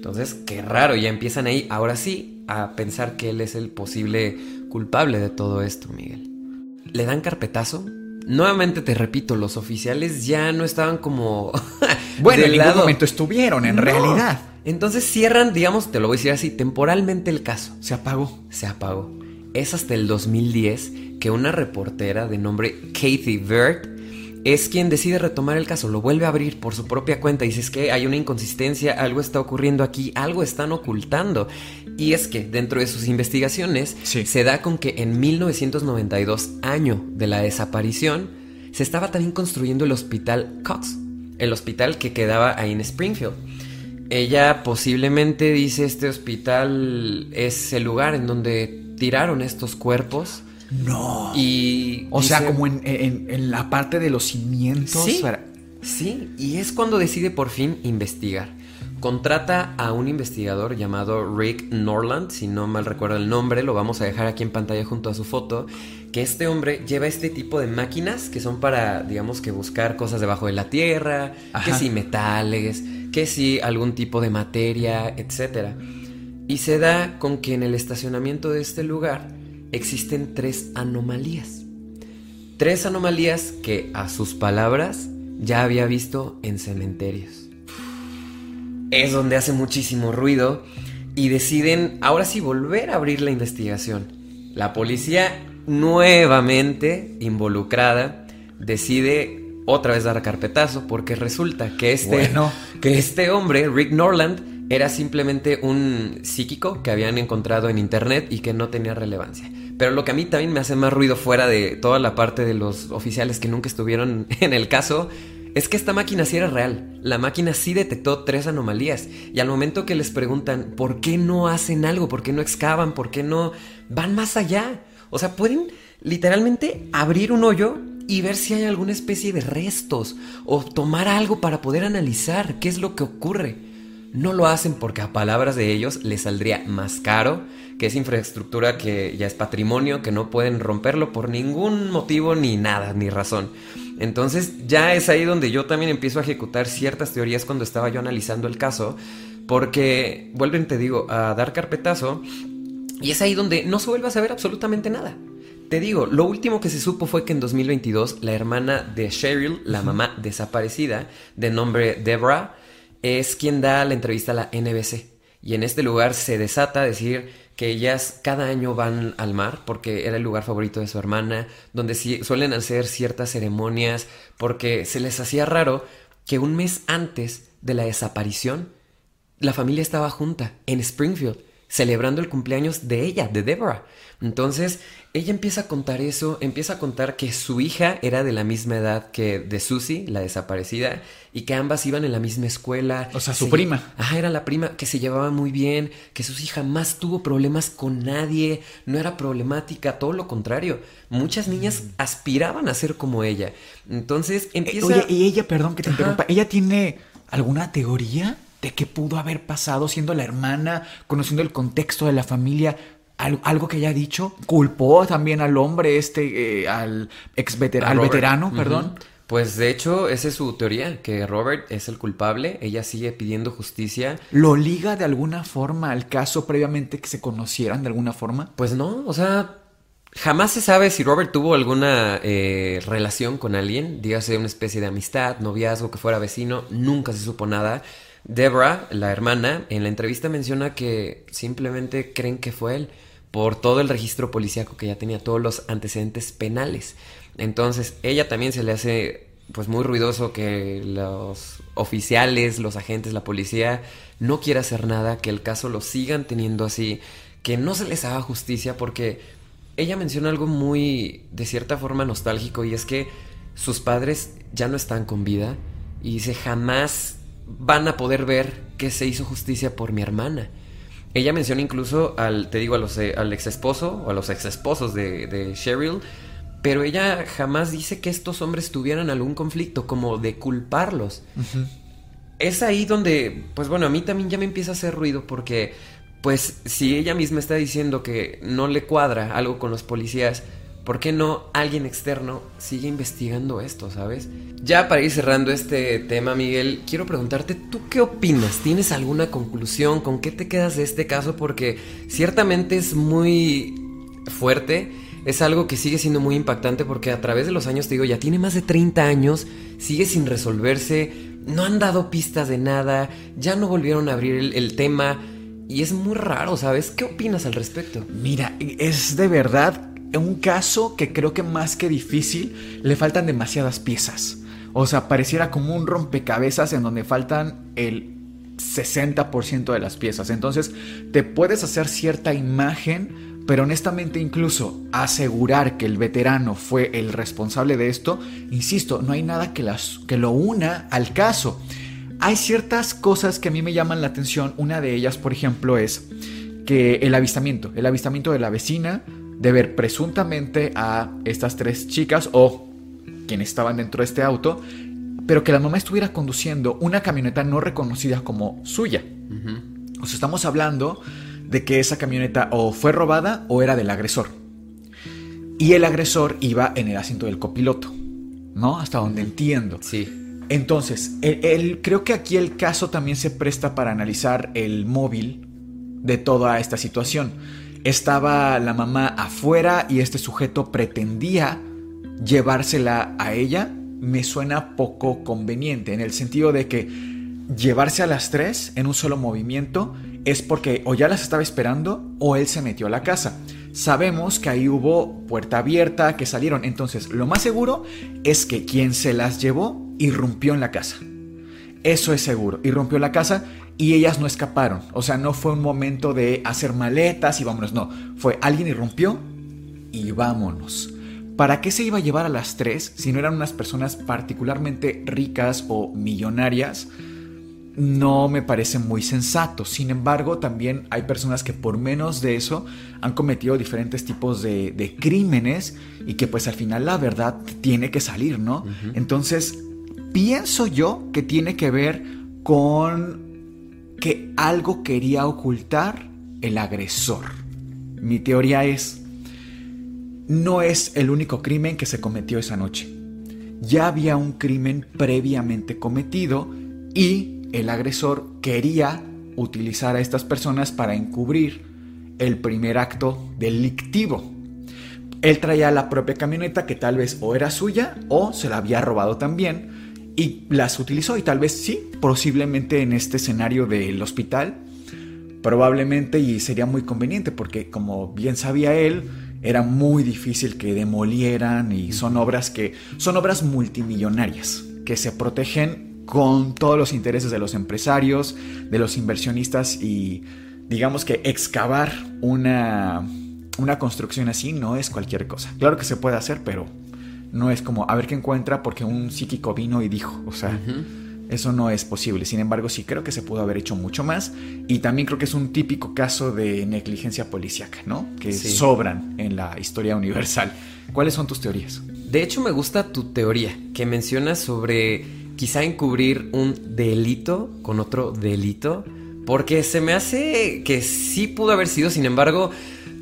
Entonces, qué raro, ya empiezan ahí, ahora sí, a pensar que él es el posible culpable de todo esto, Miguel. Le dan carpetazo. Nuevamente te repito, los oficiales ya no estaban como. Bueno, en ningún lado- momento estuvieron, en No. realidad. Entonces cierran, digamos, te lo voy a decir así, temporalmente el caso. Se apagó. Se apagó. Es hasta el 2010 que una reportera de nombre Kathy Bird es quien decide retomar el caso, lo vuelve a abrir por su propia cuenta y dice es que hay una inconsistencia, algo está ocurriendo aquí, algo están ocultando. Y es que dentro de sus investigaciones Sí. se da con que en 1992, año de la desaparición, se estaba también construyendo el hospital Cox, el hospital que quedaba ahí en Springfield. Ella posiblemente dice este hospital es el lugar en donde tiraron estos cuerpos No. y O sea, como en, en- en la parte de los cimientos. Sí, para- sí, y es cuando decide por fin investigar. Contrata a un investigador llamado Rick Norland, si no mal recuerdo el nombre, lo vamos a dejar aquí en pantalla junto a su foto, que este hombre lleva este tipo de máquinas que son para, digamos que buscar cosas debajo de la tierra, que si metales, que si algún tipo de materia, etc. Y se da con que en el estacionamiento de este lugar existen tres anomalías. Tres anomalías que, a sus palabras, ya había visto en cementerios. Es donde hace muchísimo ruido y deciden ahora sí volver a abrir la investigación. La policía, nuevamente involucrada, decide otra vez dar carpetazo porque resulta que este, Bueno. que este hombre, Rick Norland, era simplemente un psíquico que habían encontrado en internet y que no tenía relevancia. Pero lo que a mí también me hace más ruido fuera de toda la parte de los oficiales que nunca estuvieron en el caso es que esta máquina sí era real. La máquina sí detectó tres anomalías. Y al momento que les preguntan por qué no hacen algo, por qué no excavan, por qué no van más allá. O sea, pueden literalmente abrir un hoyo y ver si hay alguna especie de restos o tomar algo para poder analizar qué es lo que ocurre. No lo hacen porque a palabras de ellos les saldría más caro, que es infraestructura que ya es patrimonio, que no pueden romperlo por ningún motivo ni nada, ni razón. Entonces ya es ahí donde yo también empiezo a ejecutar ciertas teorías cuando estaba yo analizando el caso, porque vuelven, te digo, a dar carpetazo y es ahí donde no se vuelve a saber absolutamente nada. Te digo, lo último que se supo fue que en 2022 la hermana de Cheryl, la mamá desaparecida, de nombre Deborah, es quien da la entrevista a la NBC. Y en este lugar se desata decir que ellas cada año van al mar porque era el lugar favorito de su hermana, donde suelen hacer ciertas ceremonias porque se les hacía raro que un mes antes de la desaparición la familia estaba junta en Springfield celebrando el cumpleaños de ella, de Deborah. Entonces, ella empieza a contar eso, empieza a contar que su hija era de la misma edad que de Susie, la desaparecida, y que ambas iban en la misma escuela. O sea, su Se- prima. Ajá, era la prima que se llevaba muy bien, que Susie jamás tuvo problemas con nadie, no era problemática, todo lo contrario. Muchas niñas aspiraban a ser como ella. Entonces Eh, empieza... Oye, y ella, perdón que te Ajá. interrumpa, ¿ella tiene alguna teoría de qué pudo haber pasado siendo la hermana, conociendo el contexto de la familia? Al- algo que ella ha dicho, culpó también al hombre este, eh, al ex a al veterano, perdón. Pues de hecho, esa es su teoría, que Robert es el culpable, ella sigue pidiendo justicia. ¿Lo liga de alguna forma al caso previamente que se conocieran de alguna forma? Pues no, o sea, jamás se sabe si Robert tuvo alguna eh, relación con alguien, dígase una especie de amistad, noviazgo, que fuera vecino, nunca se supo nada. Deborah, la hermana, en la entrevista menciona que simplemente creen que fue él por todo el registro policíaco que ya tenía, todos los antecedentes penales. Entonces, ella también se le hace pues muy ruidoso que los oficiales, los agentes, la policía no quiera hacer nada, que el caso lo sigan teniendo así, que no se les haga justicia porque ella menciona algo muy de cierta forma nostálgico y es que sus padres ya no están con vida y dice jamás van a poder ver que se hizo justicia por mi hermana. Ella menciona incluso al, te digo, a los, eh, al ex esposo o a los ex esposos de, de Cheryl, pero ella jamás dice que estos hombres tuvieran algún conflicto, como de culparlos. Es ahí donde, pues bueno, a mí también ya me empieza a hacer ruido porque, pues, si ella misma está diciendo que no le cuadra algo con los policías, ¿por qué no alguien externo sigue investigando esto, sabes? Ya para ir cerrando este tema, Miguel, quiero preguntarte, ¿tú qué opinas? ¿Tienes alguna conclusión? ¿Con qué te quedas de este caso? Porque ciertamente es muy fuerte. Es algo que sigue siendo muy impactante porque a través de los años, te digo, ya tiene más de 30 años, sigue sin resolverse, no han dado pistas de nada, ya no volvieron a abrir el, el tema y es muy raro, ¿sabes? ¿Qué opinas al respecto? Mira, es de verdad un caso que creo que más que difícil le faltan demasiadas piezas. O sea, pareciera como un rompecabezas en donde faltan el 60% de las piezas. Entonces, te puedes hacer cierta imagen, pero honestamente incluso asegurar que el veterano fue el responsable de esto, insisto, no hay nada que, las, que lo una al caso. Hay ciertas cosas que a mí me llaman la atención. Una de ellas, por ejemplo, es que el avistamiento, el avistamiento de la vecina de ver presuntamente a estas tres chicas o quienes estaban dentro de este auto, pero que la mamá estuviera conduciendo una camioneta no reconocida como suya. O sea, estamos hablando de que esa camioneta o fue robada o era del agresor. Y el agresor iba en el asiento del copiloto, ¿no? Hasta donde entiendo. Sí. Entonces, el- el- creo que aquí el caso también se presta para analizar el móvil de toda esta situación. Estaba la mamá afuera y este sujeto pretendía llevársela a ella. Me suena poco conveniente en el sentido de que llevarse a las tres en un solo movimiento es porque o ya las estaba esperando o él se metió a la casa. Sabemos que ahí hubo puerta abierta, que salieron. Entonces, lo más seguro es que quien se las llevó irrumpió en la casa. Eso es seguro. Irrumpió la casa y ellas no escaparon. O sea, no fue un momento de hacer maletas y vámonos. No, fue alguien irrumpió y vámonos. ¿Para qué se iba a llevar a las tres si no eran unas personas particularmente ricas o millonarias? No me parece muy sensato. Sin embargo, también hay personas que por menos de eso han cometido diferentes tipos de, de crímenes y que pues al final la verdad tiene que salir, ¿no? Entonces, pienso yo que tiene que ver con que algo quería ocultar el agresor. Mi teoría es, no es el único crimen que se cometió esa noche. Ya había un crimen previamente cometido y el agresor quería utilizar a estas personas para encubrir el primer acto delictivo. Él traía la propia camioneta que tal vez o era suya o se la había robado también y las utilizó y tal vez sí, posiblemente en este escenario del hospital, probablemente y sería muy conveniente porque como bien sabía él, era muy difícil que demolieran y son obras que son obras multimillonarias que se protegen con todos los intereses de los empresarios, de los inversionistas y digamos que excavar una, una construcción así no es cualquier cosa. Claro que se puede hacer, pero no es como a ver qué encuentra porque un psíquico vino y dijo. O sea, eso no es posible. Sin embargo, sí creo que se pudo haber hecho mucho más. Y también creo que es un típico caso de negligencia policíaca, ¿no? Que Sí. sobran en la historia universal. ¿Cuáles son tus teorías? De hecho, me gusta tu teoría que mencionas sobre quizá encubrir un delito con otro delito, porque se me hace que sí pudo haber sido, sin embargo,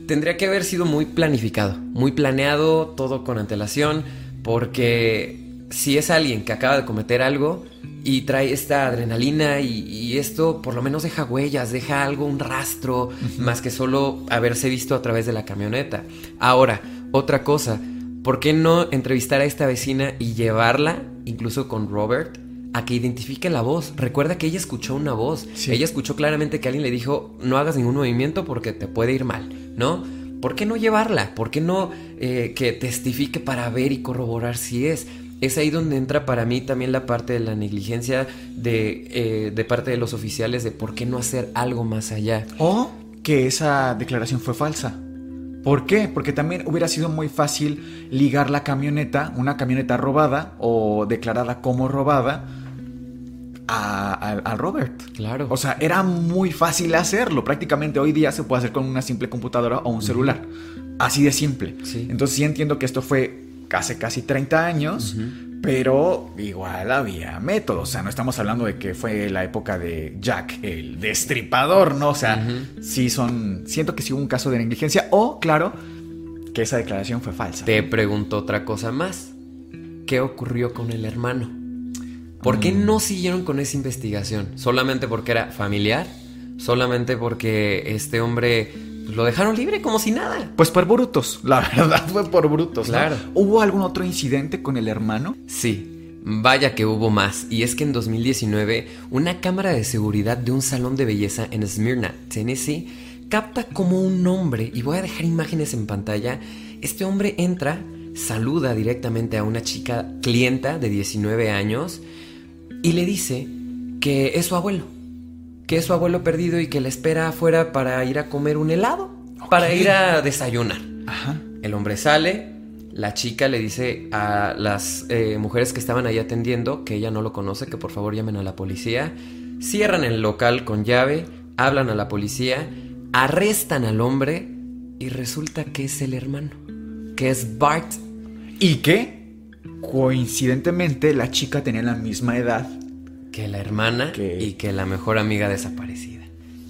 tendría que haber sido muy planificado, muy planeado, todo con antelación, porque si es alguien que acaba de cometer algo y trae esta adrenalina y, y esto por lo menos deja huellas, deja algo, un rastro, más que solo haberse visto a través de la camioneta. Ahora, otra cosa, ¿por qué no entrevistar a esta vecina y llevarla, incluso con Robert, a que identifique la voz? Recuerda que ella escuchó una voz. Sí. Ella escuchó claramente que alguien le dijo, no hagas ningún movimiento porque te puede ir mal, ¿no? ¿Por qué no llevarla? ¿Por qué no eh, que testifique para ver y corroborar si es? Es ahí donde entra para mí también la parte de la negligencia de, eh, de parte de los oficiales de por qué no hacer algo más allá. O que esa declaración fue falsa. ¿Por qué? Porque también hubiera sido muy fácil ligar la camioneta, una camioneta robada o declarada como robada, a, a- a Robert. Claro. O sea, era muy fácil hacerlo. Prácticamente hoy día se puede hacer con una simple computadora o un celular. Así de simple. Sí. Entonces sí entiendo que esto fue hace casi 30 años, pero igual había métodos. O sea, no estamos hablando de que fue la época de Jack, el destripador, ¿no? O sea, sí son... Siento que sí hubo un caso de negligencia o, claro, que esa declaración fue falsa. Te pregunto otra cosa más. ¿Qué ocurrió con el hermano? ¿Por qué no siguieron con esa investigación? ¿Solamente porque era familiar? ¿Solamente porque este hombre pues, lo dejaron libre como si nada? Pues por brutos, la verdad fue por brutos. ¿no? Claro. ¿Hubo algún otro incidente con el hermano? Sí, vaya que hubo más. Y es que en 2019, una cámara de seguridad de un salón de belleza en Smyrna, Tennessee, capta como un hombre, y voy a dejar imágenes en pantalla, este hombre entra, saluda directamente a una chica clienta de 19 años y le dice que es su abuelo, que es su abuelo perdido y que le espera afuera para ir a comer un helado, para ir a desayunar. Ajá. El hombre sale, la chica le dice a las eh, mujeres que estaban ahí atendiendo que ella no lo conoce, que por favor llamen a la policía. Cierran el local con llave, hablan a la policía, arrestan al hombre y resulta que es el hermano, que es Bart. Y que, coincidentemente, la chica tenía la misma edad. que la hermana Que- y que la mejor amiga desaparecida.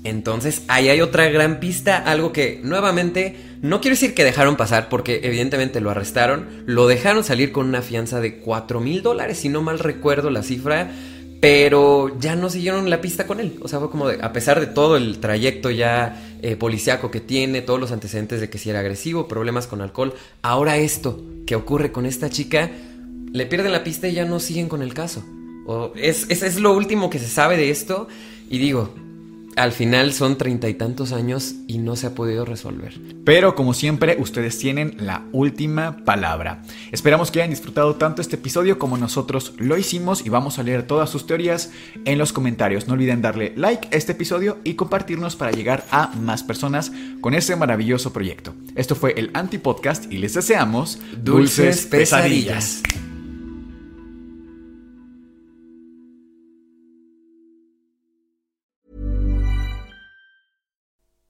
Entonces, ahí hay otra gran pista, algo que nuevamente no quiero decir que dejaron pasar, porque evidentemente lo arrestaron, lo dejaron salir con una fianza de 4 mil dólares, si no mal recuerdo la cifra, pero ya no siguieron la pista con él. O sea, fue como de, a pesar de todo el trayecto ya eh, policiaco que tiene, todos los antecedentes de que si era agresivo, problemas con alcohol, ahora esto que ocurre con esta chica, le pierden la pista y ya no siguen con el caso. O es, es, es lo último que se sabe de esto. Y digo, al final son treinta y tantos años y no se ha podido resolver. Pero como siempre, ustedes tienen la última palabra. Esperamos que hayan disfrutado tanto este episodio como nosotros lo hicimos y vamos a leer todas sus teorías en los comentarios. No olviden darle like a este episodio y compartirnos para llegar a más personas con este maravilloso proyecto. Esto fue el Antipodcast y les deseamos Dulces pesadillas.